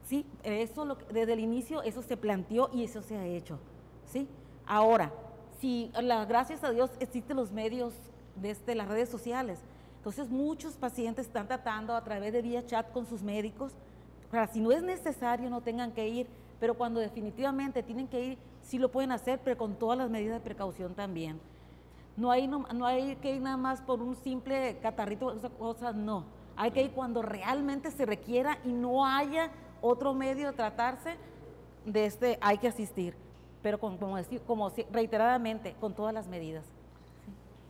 Sí, eso lo desde el inicio eso se planteó y eso se ha hecho. ¿sí? Ahora, si la, gracias a Dios existen los medios de este, las redes sociales, entonces muchos pacientes están tratando a través de vía chat con sus médicos para si no es necesario no tengan que ir, pero cuando definitivamente tienen que ir, sí lo pueden hacer, pero con todas las medidas de precaución también. No hay, no, no hay que ir nada más por un simple catarrito, cosas, no. Hay que ir cuando realmente se requiera y no haya otro medio de tratarse, de este, hay que asistir. Pero con- como, decir, como reiteradamente, con todas las medidas.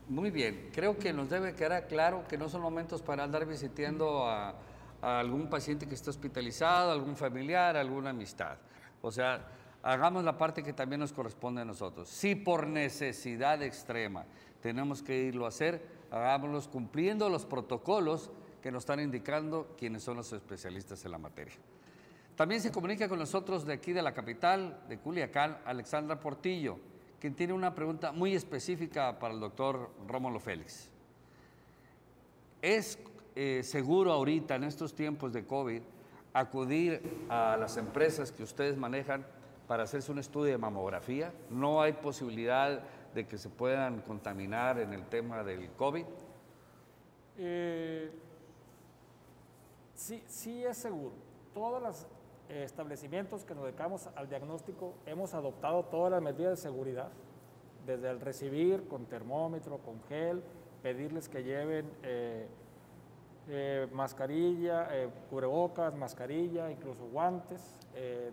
Muy bien, creo que nos debe quedar claro que no son momentos para andar visitando a, a algún paciente que está hospitalizado, algún familiar, alguna amistad. O sea, hagamos la parte que también nos corresponde a nosotros. Si por necesidad extrema tenemos que irlo a hacer, hagámoslos cumpliendo los protocolos que nos están indicando quienes son los especialistas en la materia. También se comunica con nosotros de aquí de la capital, de Culiacán, Alexandra Portillo, quien tiene una pregunta muy específica para el doctor Rómulo Félix. ¿Es eh, seguro ahorita, en estos tiempos de COVID, acudir a las empresas que ustedes manejan para hacerse un estudio de mamografía? ¿No hay posibilidad de que se puedan contaminar en el tema del COVID? Eh, sí, sí es seguro. Todos los eh, establecimientos que nos dedicamos al diagnóstico hemos adoptado todas las medidas de seguridad, desde el recibir con termómetro, con gel, pedirles que lleven eh, eh, mascarilla, eh, cubrebocas, mascarilla, incluso guantes. eh,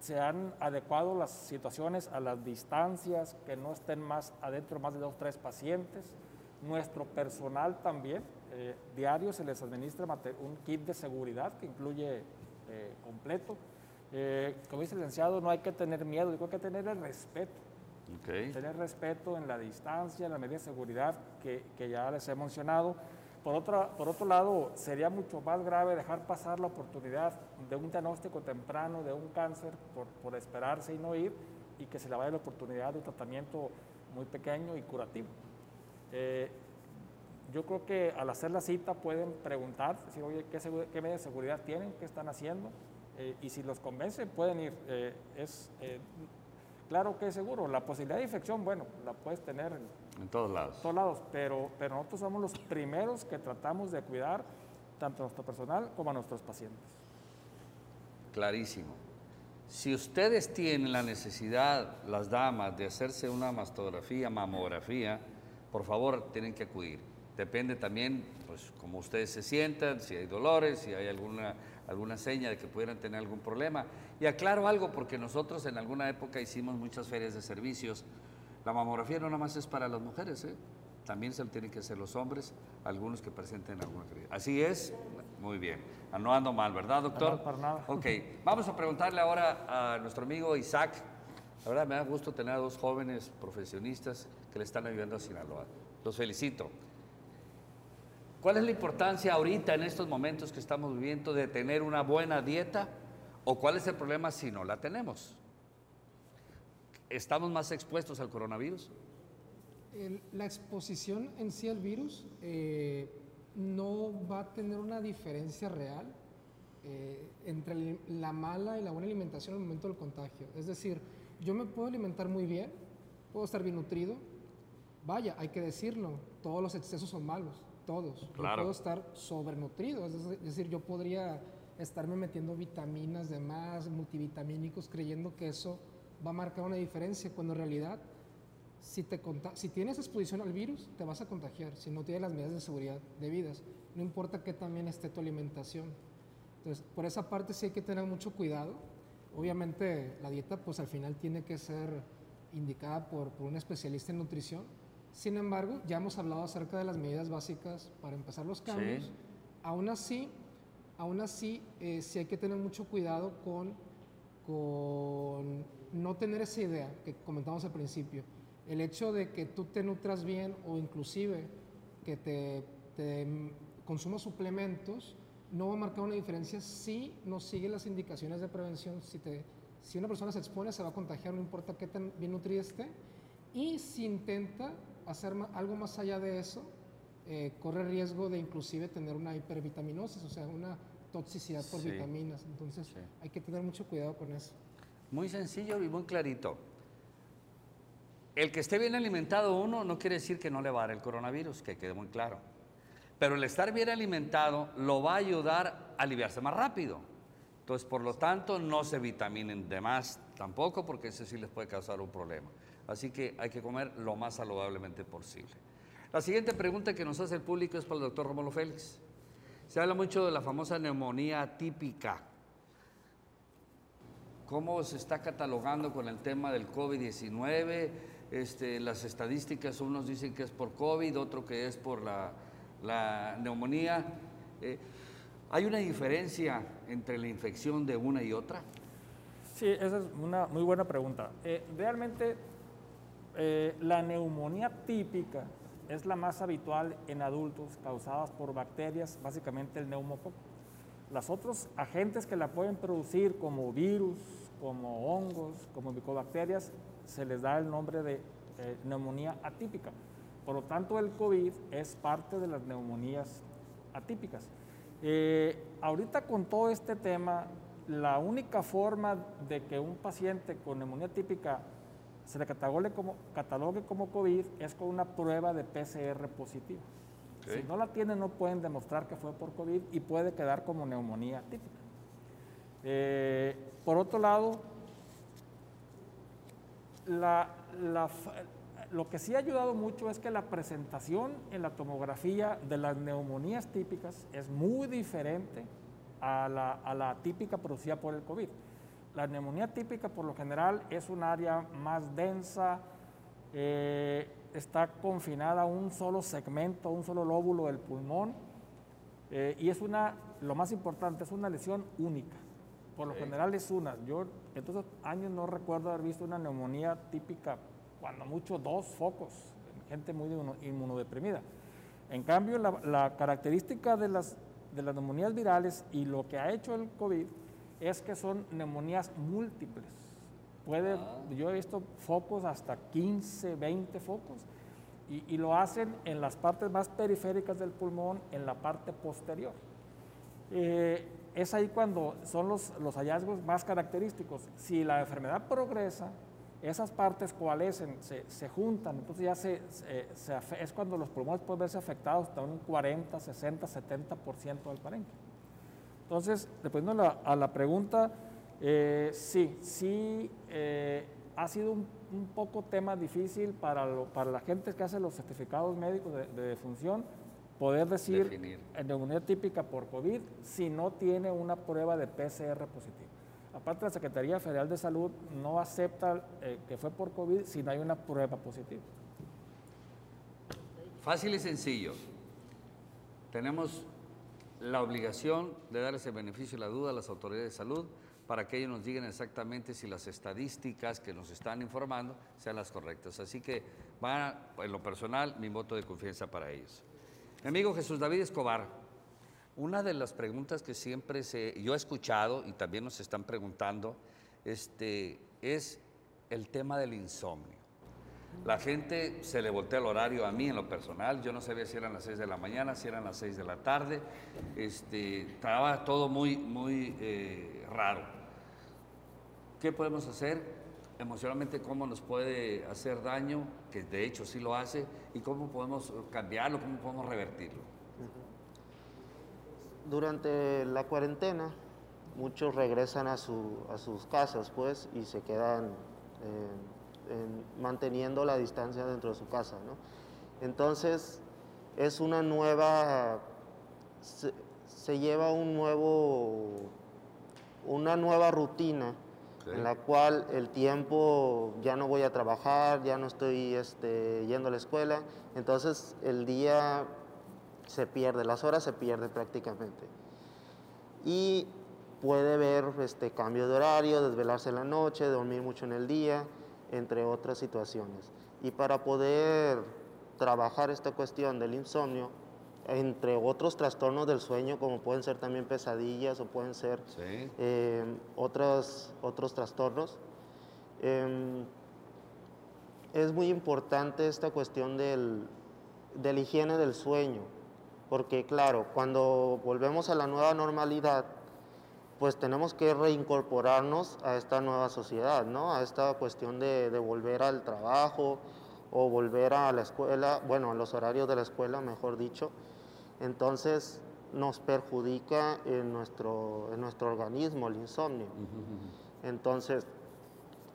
se han adecuado las situaciones a las distancias, que no estén más adentro más de dos, tres pacientes. Nuestro personal también, eh, diario se les administra un kit de seguridad que incluye eh, completo. Eh, como dice el licenciado, no hay que tener miedo, hay que tener el respeto. Tener respeto en la distancia, en la medida de seguridad que, que ya les he mencionado. Por, otra, por otro lado, sería mucho más grave dejar pasar la oportunidad de un diagnóstico temprano de un cáncer por, por esperarse y no ir y que se le vaya la oportunidad de un tratamiento muy pequeño y curativo. Eh, yo creo que al hacer la cita pueden preguntar, decir, oye, ¿qué, qué medidas de seguridad tienen? ¿Qué están haciendo? Eh, y si los convencen, pueden ir. Eh, es, eh, claro que es seguro. La posibilidad de infección, bueno, la puedes tener en En todos lados. todos lados, pero, pero nosotros somos los primeros que tratamos de cuidar tanto a nuestro personal como a nuestros pacientes. Clarísimo. Si ustedes tienen la necesidad, las damas, de hacerse una mastografía, mamografía, por favor, tienen que acudir. Depende también, pues, cómo ustedes se sientan, si hay dolores, si hay alguna alguna seña de que pudieran tener algún problema. Y aclaro algo, porque nosotros en alguna época hicimos muchas ferias de servicios. La mamografía no nada más es para las mujeres, ¿eh? también se lo tienen que hacer los hombres, algunos que presenten alguna crisis. Así es, muy bien. Ah, No ando mal, ¿verdad, doctor? No, para nada. Ok, vamos a preguntarle ahora a nuestro amigo Isaac. La verdad me da gusto tener a dos jóvenes profesionistas que le están ayudando a Sinaloa. Los felicito. ¿Cuál es la importancia ahorita en estos momentos que estamos viviendo de tener una buena dieta? ¿O cuál es el problema si no la tenemos? ¿Estamos más expuestos al coronavirus? La exposición en sí al virus eh, no va a tener una diferencia real eh, entre la mala y la buena alimentación al momento del contagio. Es decir, yo me puedo alimentar muy bien, puedo estar bien nutrido. Vaya, hay que decirlo, todos los excesos son malos, todos. Yo Claro. puedo estar sobrenutrido, es deci- es decir, yo podría estarme metiendo vitaminas de más, multivitamínicos, creyendo que eso va a marcar una diferencia, cuando en realidad si, te si tienes exposición al virus, te vas a contagiar si no tienes las medidas de seguridad debidas. No importa que también esté tu alimentación. Entonces, por esa parte sí hay que tener mucho cuidado. Obviamente, la dieta, pues al final tiene que ser indicada por, por un especialista en nutrición. Sin embargo, ya hemos hablado acerca de las medidas básicas para empezar los cambios. Aún así, aún así, eh, sí hay que tener mucho cuidado con, con no tener esa idea que comentamos al principio. El hecho de que tú te nutras bien o inclusive que te, te consumas suplementos no va a marcar una diferencia si no sigue las indicaciones de prevención. Si, te, si una persona se expone, se va a contagiar, no importa qué tan bien nutrida esté. Y si intenta hacer algo más allá de eso, eh, corre riesgo de inclusive tener una hipervitaminosis, o sea, una toxicidad por Sí. vitaminas. Entonces Sí. hay que tener mucho cuidado con eso. Muy sencillo y muy clarito. El que esté bien alimentado uno no quiere decir que no le va a dar el coronavirus, que quede muy claro. Pero el estar bien alimentado lo va a ayudar a aliviarse más rápido. Entonces, por lo tanto, no se vitaminen de más tampoco, porque eso sí les puede causar un problema. Así que hay que comer lo más saludablemente posible. La siguiente pregunta que nos hace el público es para el doctor Romulo Félix. Se habla mucho de la famosa neumonía típica. ¿Cómo se está catalogando con el tema del COVID-19? Este, las estadísticas, unos dicen que es por COVID, otro que es por la, la neumonía. Eh, ¿Hay una diferencia entre la infección de una y otra? Sí, esa es una muy buena pregunta. Eh, realmente, eh, la neumonía típica es la más habitual en adultos causadas por bacterias, básicamente el neumococo. Los otros agentes que la pueden producir, como virus, como hongos, como micobacterias, se les da el nombre de eh, neumonía atípica. Por lo tanto, el COVID es parte de las neumonías atípicas. Eh, ahorita con todo este tema, la única forma de que un paciente con neumonía típica se le catalogue como, catalogue como COVID es con una prueba de PCR positiva. Ok. Si no la tienen, no pueden demostrar que fue por COVID y puede quedar como neumonía típica. Eh, por otro lado, la- la lo que sí ha ayudado mucho es que la presentación en la tomografía de las neumonías típicas es muy diferente a la, a la típica producida por el COVID. La neumonía típica por lo general es un área más densa, eh, está confinada a un solo segmento, a un solo lóbulo del pulmón eh, y es una, lo más importante, es una lesión única. Por lo general es una. Yo en todos años no recuerdo haber visto una neumonía típica, cuando mucho dos focos, en gente muy inmuno- inmunodeprimida. En cambio, la, la característica de las, de las neumonías virales y lo que ha hecho el COVID es que son neumonías múltiples. Puede, Yo he visto focos hasta 15, 20 focos y, y lo hacen en las partes más periféricas del pulmón, en la parte posterior. Eh, es ahí cuando son los, los hallazgos más característicos. Si la enfermedad progresa, esas partes coalescen, se, se juntan, entonces ya se, se- es cuando los pulmones pueden verse afectados hasta un 40, 60, 70% del parénquima. Entonces, respondiendo a la, a la pregunta, eh, sí, sí eh, ha sido un, un poco tema difícil para, lo- para la gente que hace los certificados médicos de, de defunción, poder decir Definir. en neumonía típica por COVID si no tiene una prueba de PCR positiva. Aparte, la Secretaría Federal de Salud no acepta eh, que fue por COVID si no hay una prueba positiva. Fácil y sencillo. Tenemos la obligación de dar ese beneficio y la duda a las autoridades de salud para que ellos nos digan exactamente si las estadísticas que nos están informando sean las correctas. Así que va, en lo personal, mi voto de confianza para ellos. Mi amigo Jesús David Escobar, una de las preguntas que siempre se, yo he escuchado y también nos están preguntando este, es el tema del insomnio. La gente se le voltea el horario a mí en lo personal. Yo no sabía si eran las 6 de la mañana, si eran las 6 de la tarde. Este, estaba todo muy, muy eh, raro. ¿Qué podemos hacer? Emocionalmente, ¿cómo nos puede hacer daño? Que de hecho sí lo hace. ¿Y cómo podemos cambiarlo? ¿Cómo podemos revertirlo? Durante la cuarentena, muchos regresan a, su- a sus casas, pues, y se quedan en- manteniendo la distancia dentro de su casa, ¿no? Entonces, es una nueva, se, se lleva un nuevo, una nueva rutina en la cual el tiempo ya no voy a trabajar, ya no estoy este, yendo a la escuela, entonces el día se pierde, las horas se pierden prácticamente. Y puede ver este, cambio de horario, desvelarse en la noche, dormir mucho en el día, entre otras situaciones. Y para poder trabajar esta cuestión del insomnio, entre otros trastornos del sueño, como pueden ser también pesadillas o pueden ser Sí. eh, otros, otros trastornos, em, es muy importante esta cuestión del, de la higiene del sueño, porque claro, cuando volvemos a la nueva normalidad, pues tenemos que reincorporarnos a esta nueva sociedad, ¿no? A esta cuestión de, de volver al trabajo o volver a la escuela, bueno, a los horarios de la escuela, mejor dicho. Entonces nos perjudica en nuestro, en nuestro organismo el insomnio. Entonces,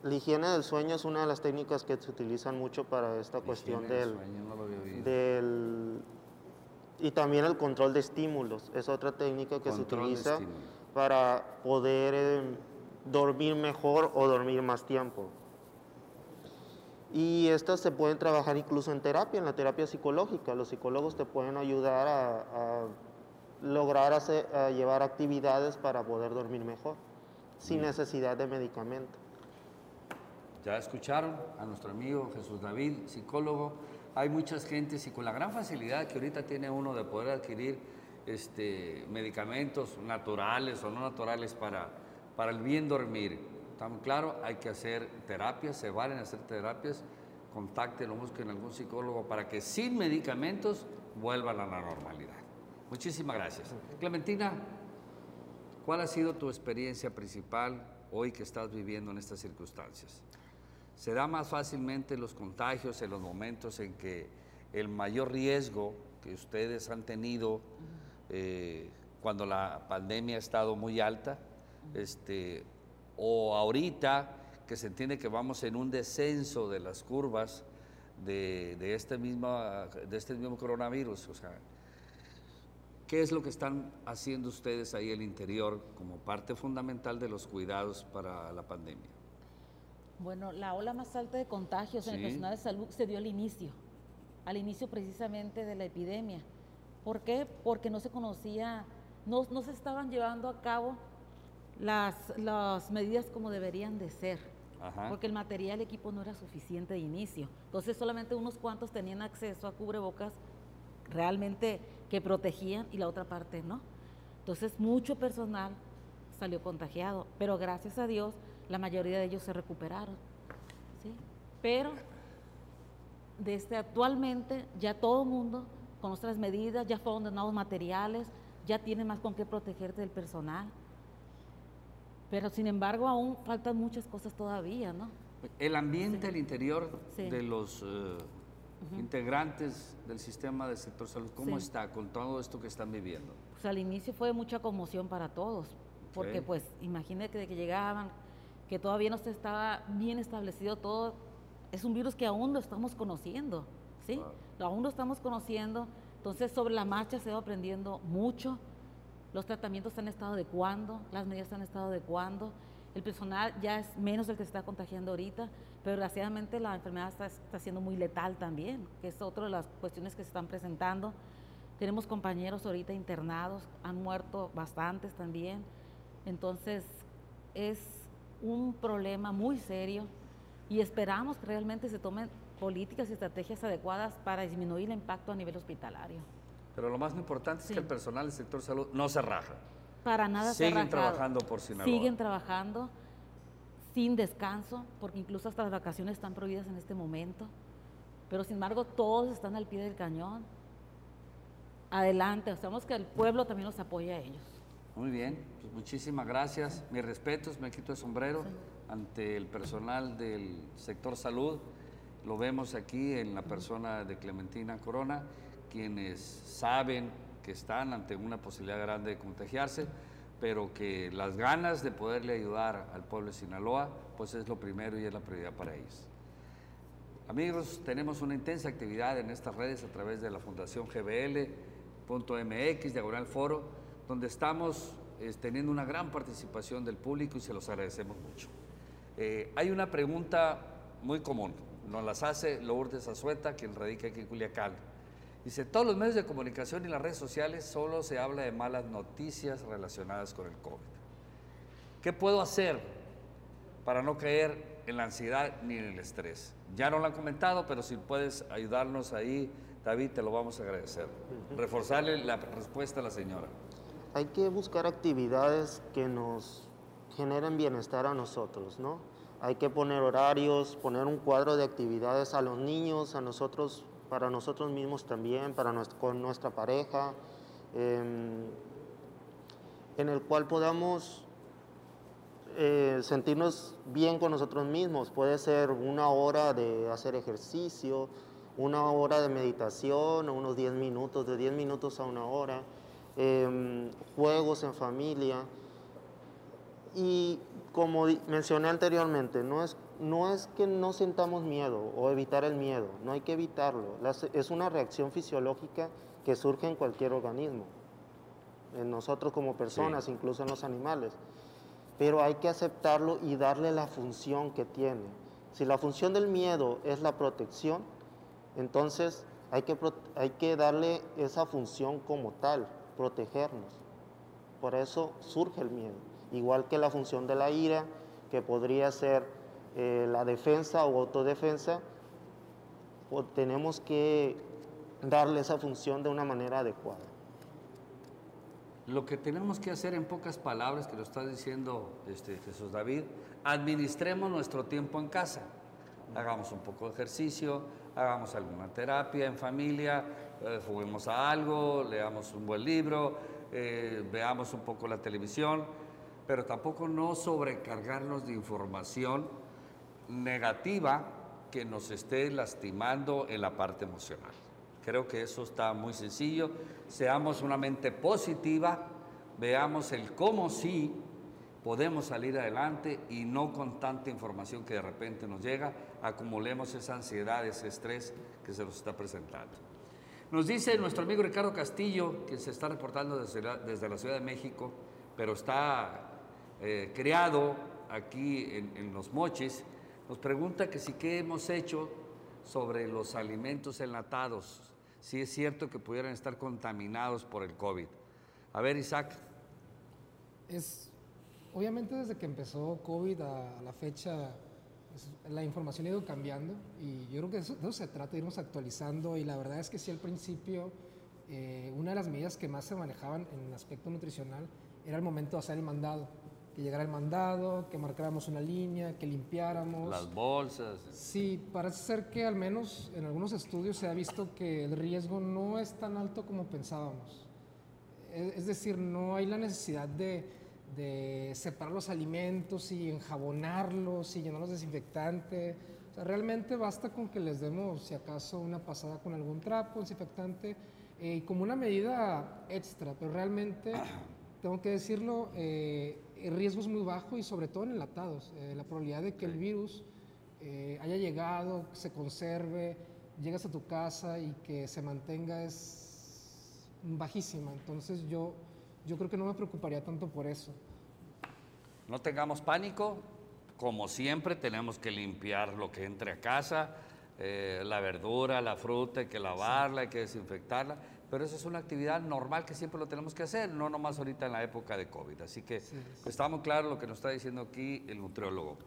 la higiene del sueño es una de las técnicas que se utilizan mucho para esta cuestión del del, sueño, no. Y también el control de estímulos, es otra técnica que se Control utiliza. Para poder eh, dormir mejor o dormir más tiempo. Y estas se pueden trabajar incluso en terapia, en la terapia psicológica. Los psicólogos te pueden ayudar a, a lograr hacer- a llevar actividades para poder dormir mejor, sin necesidad de medicamento. Ya escucharon a nuestro amigo Jesús David, psicólogo. Hay muchas gentes y con la gran facilidad que ahorita tiene uno de poder adquirir este, medicamentos naturales o no naturales para, para el bien dormir. Está muy claro, hay que hacer terapias, se valen hacer terapias. Contáctenlo, busquen algún psicólogo para que sin medicamentos vuelvan a la normalidad. Muchísimas gracias. Clementina, ¿cuál ha sido tu experiencia principal hoy que estás viviendo en estas circunstancias? Se da más fácilmente los contagios en los momentos en que el mayor riesgo que ustedes han tenido eh, cuando la pandemia ha estado muy alta, este, o ahorita que se entiende que vamos en un descenso de las curvas de, de este, misma, de este mismo coronavirus. O sea, ¿qué es lo que están haciendo ustedes ahí al interior como parte fundamental de los cuidados para la pandemia? Bueno, la ola más alta de contagios en el Sí. personal de salud se dio al inicio, al inicio precisamente de la epidemia. ¿Por qué? Porque no se conocía, no, no se estaban llevando a cabo las, las medidas como deberían de ser. Ajá. Porque el material, el equipo no era suficiente de inicio. Entonces solamente unos cuantos tenían acceso a cubrebocas realmente que protegían y la otra parte no. Entonces mucho personal salió contagiado, pero gracias a Dios la mayoría de ellos se recuperaron. ¿sí? Pero desde actualmente ya todo el mundo con nuestras medidas, ya fueron donados materiales, ya tiene más con qué protegerte del personal. Pero sin embargo aún faltan muchas cosas todavía, ¿no? El ambiente al interior Sí. de los eh, integrantes del sistema del sector salud, ¿cómo Sí. está con todo esto que están viviendo? Pues al inicio fue mucha conmoción para todos, porque Sí. pues imagínate que, que llegaban, que todavía no se estaba bien establecido todo, es un virus que aún lo estamos conociendo, ¿sí? Aún lo estamos conociendo, Entonces, sobre la marcha se va aprendiendo mucho, los tratamientos se han estado adecuando, las medidas se han estado adecuando, el personal ya es menos el que se está contagiando ahorita, pero desgraciadamente la enfermedad está, está siendo muy letal también, que es otra de las cuestiones que se están presentando. Tenemos compañeros ahorita internados, han muerto bastantes también, entonces es un problema muy serio y esperamos que realmente se tomen políticas y estrategias adecuadas para disminuir el impacto a nivel hospitalario. Pero lo más importante es Sí. que el personal del sector salud no se raja. Para nada se ha Siguen trabajando por Sinaloa. Siguen trabajando sin descanso, porque incluso hasta las vacaciones están prohibidas en este momento. Pero sin embargo, todos están al pie del cañón. Adelante, sabemos que el pueblo también los apoya a ellos. Muy bien, pues muchísimas gracias. Mis respetos, me quito el sombrero ante el personal del sector salud. Lo vemos aquí en la persona de Clementina Corona, quienes saben que están ante una posibilidad grande de contagiarse, pero que las ganas de poderle ayudar al pueblo de Sinaloa, pues es lo primero y es la prioridad para ellos. Amigos, tenemos una intensa actividad en estas redes a través de la Fundación GBL.mx, diagonal foro, donde estamos eh, teniendo una gran participación del público y se los agradecemos mucho. Eh, hay una pregunta muy común, nos las hace Lourdes Azueta, quien radica aquí en Culiacán. Dice, todos los medios de comunicación y las redes sociales solo se habla de malas noticias relacionadas con el COVID. ¿Qué puedo hacer para no caer en la ansiedad ni en el estrés? Ya no lo han comentado, pero si puedes ayudarnos ahí, David, te lo vamos a agradecer. Reforzarle la respuesta a la señora. Hay que buscar actividades que nos generen bienestar a nosotros, ¿no? Hay que poner horarios, poner un cuadro de actividades a los niños, a nosotros, para nosotros mismos también, para con nuestra pareja, em, en el cual podamos eh, sentirnos bien con nosotros mismos. Puede ser una hora de hacer ejercicio, una hora de meditación, unos 10 minutos, de 10 minutos a una hora, em, juegos en familia. Y como mencioné anteriormente, no es, no es que no sintamos miedo o evitar el miedo, no hay que evitarlo. Las- es una reacción fisiológica que surge en cualquier organismo, en nosotros como personas, incluso en los animales. Pero hay que aceptarlo y darle la función que tiene. Si la función del miedo es la protección, entonces hay que, hay que darle esa función como tal, protegernos. Por eso surge el miedo. Igual que la función de la ira, que podría ser eh, la defensa o autodefensa, o tenemos que darle esa función de una manera adecuada. Lo que tenemos que hacer en pocas palabras, que lo está diciendo este, Jesús David, administremos nuestro tiempo en casa. Hagamos un poco de ejercicio, hagamos alguna terapia en familia, eh, juguemos a algo, leamos un buen libro, eh, veamos un poco la televisión, pero tampoco no sobrecargarnos de información negativa que nos esté lastimando en la parte emocional. Creo que eso está muy sencillo. Seamos una mente positiva, veamos el cómo sí podemos salir adelante y no con tanta información que de repente nos llega, acumulemos esa ansiedad, ese estrés que se nos está presentando. Nos dice nuestro amigo Ricardo Castillo, que se está reportando desde la, desde la Ciudad de México, pero está eh, criado aquí en, en Los Mochis, nos pregunta que si qué hemos hecho sobre los alimentos enlatados, si es cierto que pudieran estar contaminados por el COVID. A ver, Isaac. Es, obviamente desde que empezó COVID a, a la fecha, la información ha ido cambiando y yo creo que de eso, de eso se trata, de irnos actualizando y la verdad es que sí al principio eh, una de las medidas que más se manejaban en el aspecto nutricional era el momento de hacer el mandado, que llegara el mandado, que marcáramos una línea, que limpiáramos. Las bolsas. Sí, parece ser que al menos en algunos estudios se ha visto que el riesgo no es tan alto como pensábamos. Es, es decir, no hay la necesidad de, de separar los alimentos y enjabonarlos y llenarlos de desinfectante. O sea, realmente basta con que les demos, si acaso, una pasada con algún trapo, desinfectante, eh, como una medida extra, pero realmente, tengo que decirlo, eh, el riesgo es muy bajo y sobre todo en enlatados. Eh, la probabilidad de que el virus eh, haya llegado, se conserve, llegas a tu casa y que se mantenga es bajísima. Entonces yo, yo creo que no me preocuparía tanto por eso. No tengamos pánico, como siempre tenemos que limpiar lo que entre a casa, eh, la verdura, la fruta, hay que lavarla, hay que desinfectarla, pero eso es una actividad normal que siempre lo tenemos que hacer, no nomás ahorita en la época de COVID. Así que pues, estamos claros lo que nos está diciendo aquí el nutriólogo.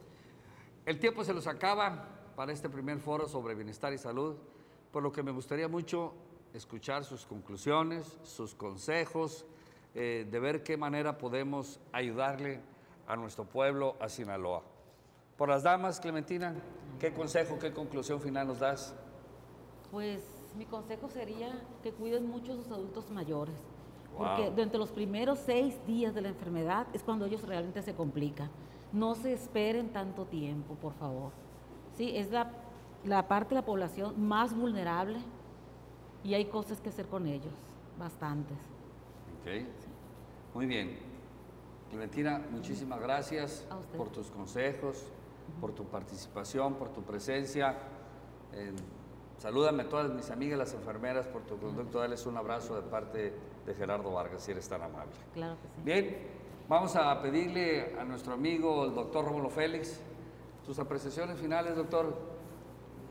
El tiempo se nos acaba para este primer foro sobre bienestar y salud, por lo que me gustaría mucho escuchar sus conclusiones, sus consejos, eh, de ver qué manera podemos ayudarle a nuestro pueblo, a Sinaloa. Por las damas, Clementina, ¿qué consejo, qué conclusión final nos das? Pues mi consejo sería que cuiden mucho a sus adultos mayores, porque durante los primeros seis días de la enfermedad es cuando ellos realmente se complican. No se esperen tanto tiempo, por favor. Sí, es la, la parte de la población más vulnerable y hay cosas que hacer con ellos, bastantes. Ok, muy bien. Clementina, muchísimas gracias por tus consejos, por tu participación, por tu presencia. Eh, salúdame a todas mis amigas, las enfermeras, por tu conducto. Dales un abrazo de parte de Gerardo Vargas, si eres tan amable. Claro que sí. Bien, vamos a pedirle a nuestro amigo, el doctor Rómulo Félix, tus apreciaciones finales, doctor.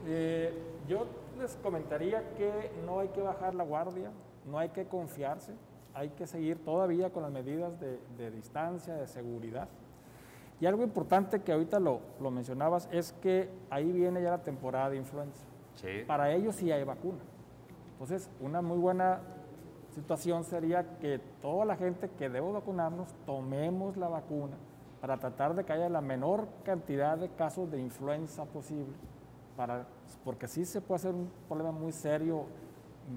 Eh, yo les comentaría que no hay que bajar la guardia, no hay que confiarse, hay que seguir todavía con las medidas de, de distancia, de seguridad. Y algo importante que ahorita lo, lo, mencionabas es que ahí viene ya la temporada de influenza. Sí. Para ellos sí hay vacuna. Entonces, una muy buena situación sería que toda la gente que debe vacunarnos tomemos la vacuna para tratar de que haya la menor cantidad de casos de influenza posible, para, porque sí se puede hacer un problema muy serio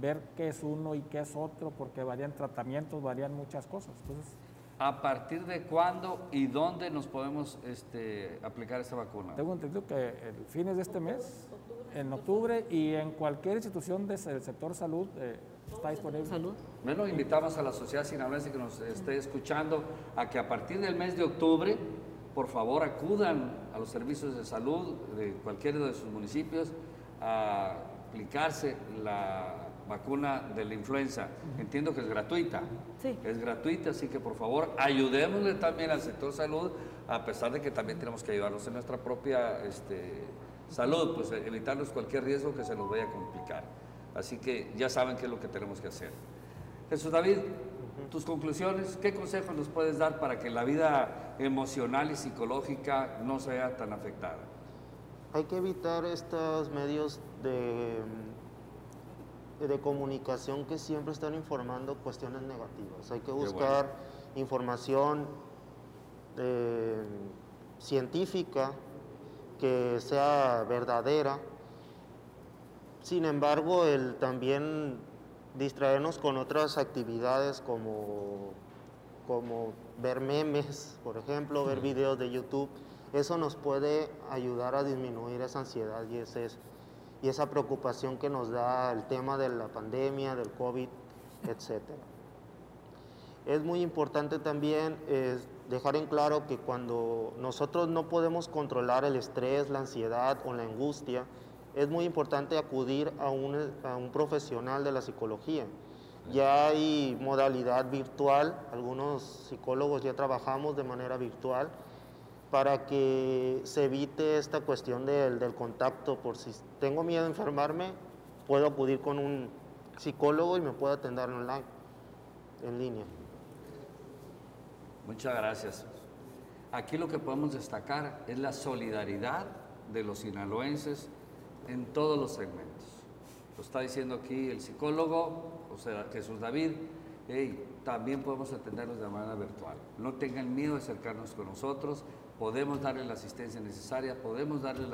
ver qué es uno y qué es otro, porque varían tratamientos, varían muchas cosas. Entonces, ¿A partir de cuándo y dónde nos podemos este, aplicar esta vacuna? Tengo entendido que el fines de este mes, en octubre, y en cualquier institución del sector salud eh, está disponible. Salud. Bueno, invitamos a la sociedad sinaloense que nos esté escuchando a que a partir del mes de octubre, por favor, acudan a los servicios de salud de cualquiera de sus municipios a aplicarse la vacuna de la influenza. Entiendo que es gratuita. Sí. Es gratuita, así que por favor ayudémosle también al sector salud, a pesar de que también tenemos que ayudarnos en nuestra propia este, salud, pues evitarnos cualquier riesgo que se nos vaya a complicar. Así que ya saben qué es lo que tenemos que hacer. Jesús David, tus conclusiones, ¿qué consejos nos puedes dar para que la vida emocional y psicológica no sea tan afectada? Hay que evitar estos medios de de comunicación que siempre están informando cuestiones negativas. Hay que buscar bueno. información eh, científica que sea verdadera. Sin embargo, el también distraernos con otras actividades como, como ver memes, por ejemplo, ver videos de YouTube, eso nos puede ayudar a disminuir esa ansiedad y ese y esa preocupación que nos da el tema de la pandemia, del COVID, etc. Es muy importante también eh, dejar en claro que cuando nosotros no podemos controlar el estrés, la ansiedad o la angustia, es muy importante acudir a un, a un profesional de la psicología. Ya hay modalidad virtual, algunos psicólogos ya trabajamos de manera virtual, para que se evite esta cuestión del, del, contacto. Por si tengo miedo a enfermarme, puedo acudir con un psicólogo y me puedo atender online, en línea. Muchas gracias. Aquí lo que podemos destacar es la solidaridad de los sinaloenses en todos los segmentos. Lo está diciendo aquí el psicólogo, sea, Jesús David, hey, también podemos atenderlos de manera virtual. No tengan miedo de acercarnos con nosotros, podemos darle la asistencia necesaria, podemos darle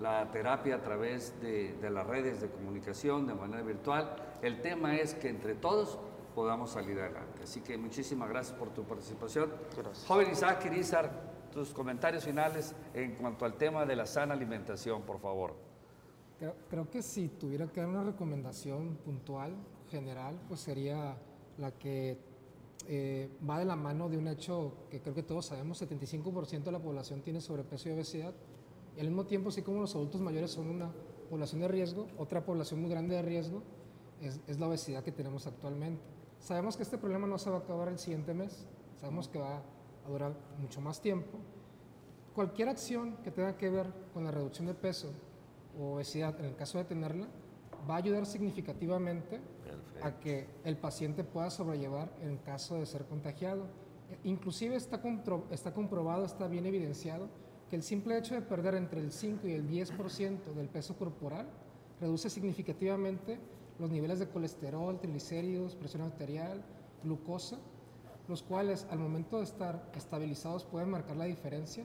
la, terapia a través de, las redes de comunicación de manera virtual. El tema es que entre todos podamos salir adelante. Así que muchísimas gracias por tu participación. Gracias. Joven Isaac Irizar, tus comentarios finales en cuanto al tema de la sana alimentación, por favor. Creo, creo que si tuviera que dar una recomendación puntual, general, pues sería la que eh, va de la mano de un hecho que creo que todos sabemos, 75% de la población tiene sobrepeso y obesidad, y al mismo tiempo, así como los adultos mayores son una población de riesgo, otra población muy grande de riesgo es, es la obesidad que tenemos actualmente. Sabemos que este problema no se va a acabar el siguiente mes, sabemos que va a durar mucho más tiempo. Cualquier acción que tenga que ver con la reducción de peso o obesidad, en el caso de tenerla, va a ayudar significativamente a que el paciente pueda sobrellevar en caso de ser contagiado. Inclusive está, está comprobado, está bien evidenciado, que el simple hecho de perder entre el 5 y el 10% del peso corporal reduce significativamente los niveles de colesterol, triglicéridos, presión arterial, glucosa, los cuales al momento de estar estabilizados pueden marcar la diferencia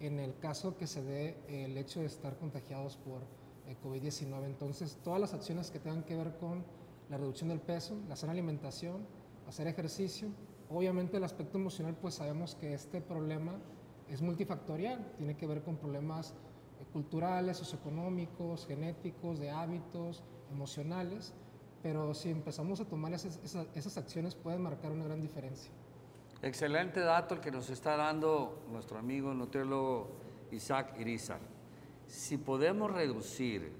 en el caso que se dé el hecho de estar contagiados por eh, COVID-19. Entonces, todas las acciones que tengan que ver con la reducción del peso, la sana alimentación, hacer ejercicio, obviamente el aspecto emocional, pues sabemos que este problema es multifactorial, tiene que ver con problemas eh, culturales, socioeconómicos, genéticos, de hábitos, emocionales, pero si empezamos a tomar esas, esas, acciones pueden marcar una gran diferencia. Excelente dato el que nos está dando nuestro amigo nutriólogo Isaac Irizar. Si podemos reducir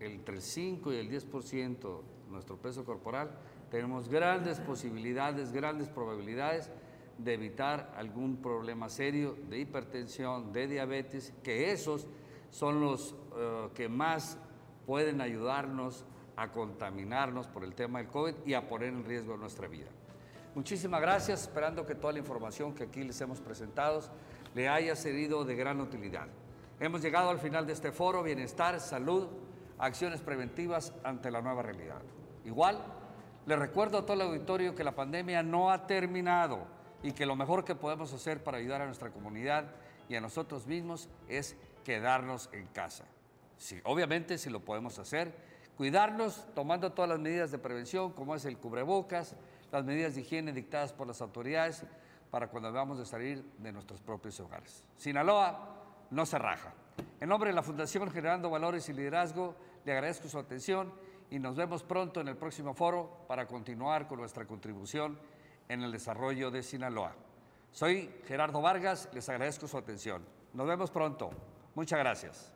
entre el 5 y el 10% nuestro peso corporal, tenemos grandes posibilidades, grandes probabilidades de evitar algún problema serio de hipertensión, de diabetes, que esos son los eh, que más pueden ayudarnos a contaminarnos por el tema del COVID y a poner en riesgo nuestra vida. Muchísimas gracias, esperando que toda la información que aquí les hemos presentado le haya servido de gran utilidad. Hemos llegado al final de este foro, bienestar, salud, acciones preventivas ante la nueva realidad. Igual, le recuerdo a todo el auditorio que la pandemia no ha terminado y que lo mejor que podemos hacer para ayudar a nuestra comunidad y a nosotros mismos es quedarnos en casa. Sí, obviamente si lo podemos hacer, cuidarnos tomando todas las medidas de prevención como es el cubrebocas, las medidas de higiene dictadas por las autoridades para cuando vamos de salir de nuestros propios hogares. Sinaloa no se raja. En nombre de la Fundación Generando Valores y Liderazgo, le agradezco su atención y nos vemos pronto en el próximo foro para continuar con nuestra contribución en el desarrollo de Sinaloa. Soy Gerardo Vargas, les agradezco su atención. Nos vemos pronto. Muchas gracias.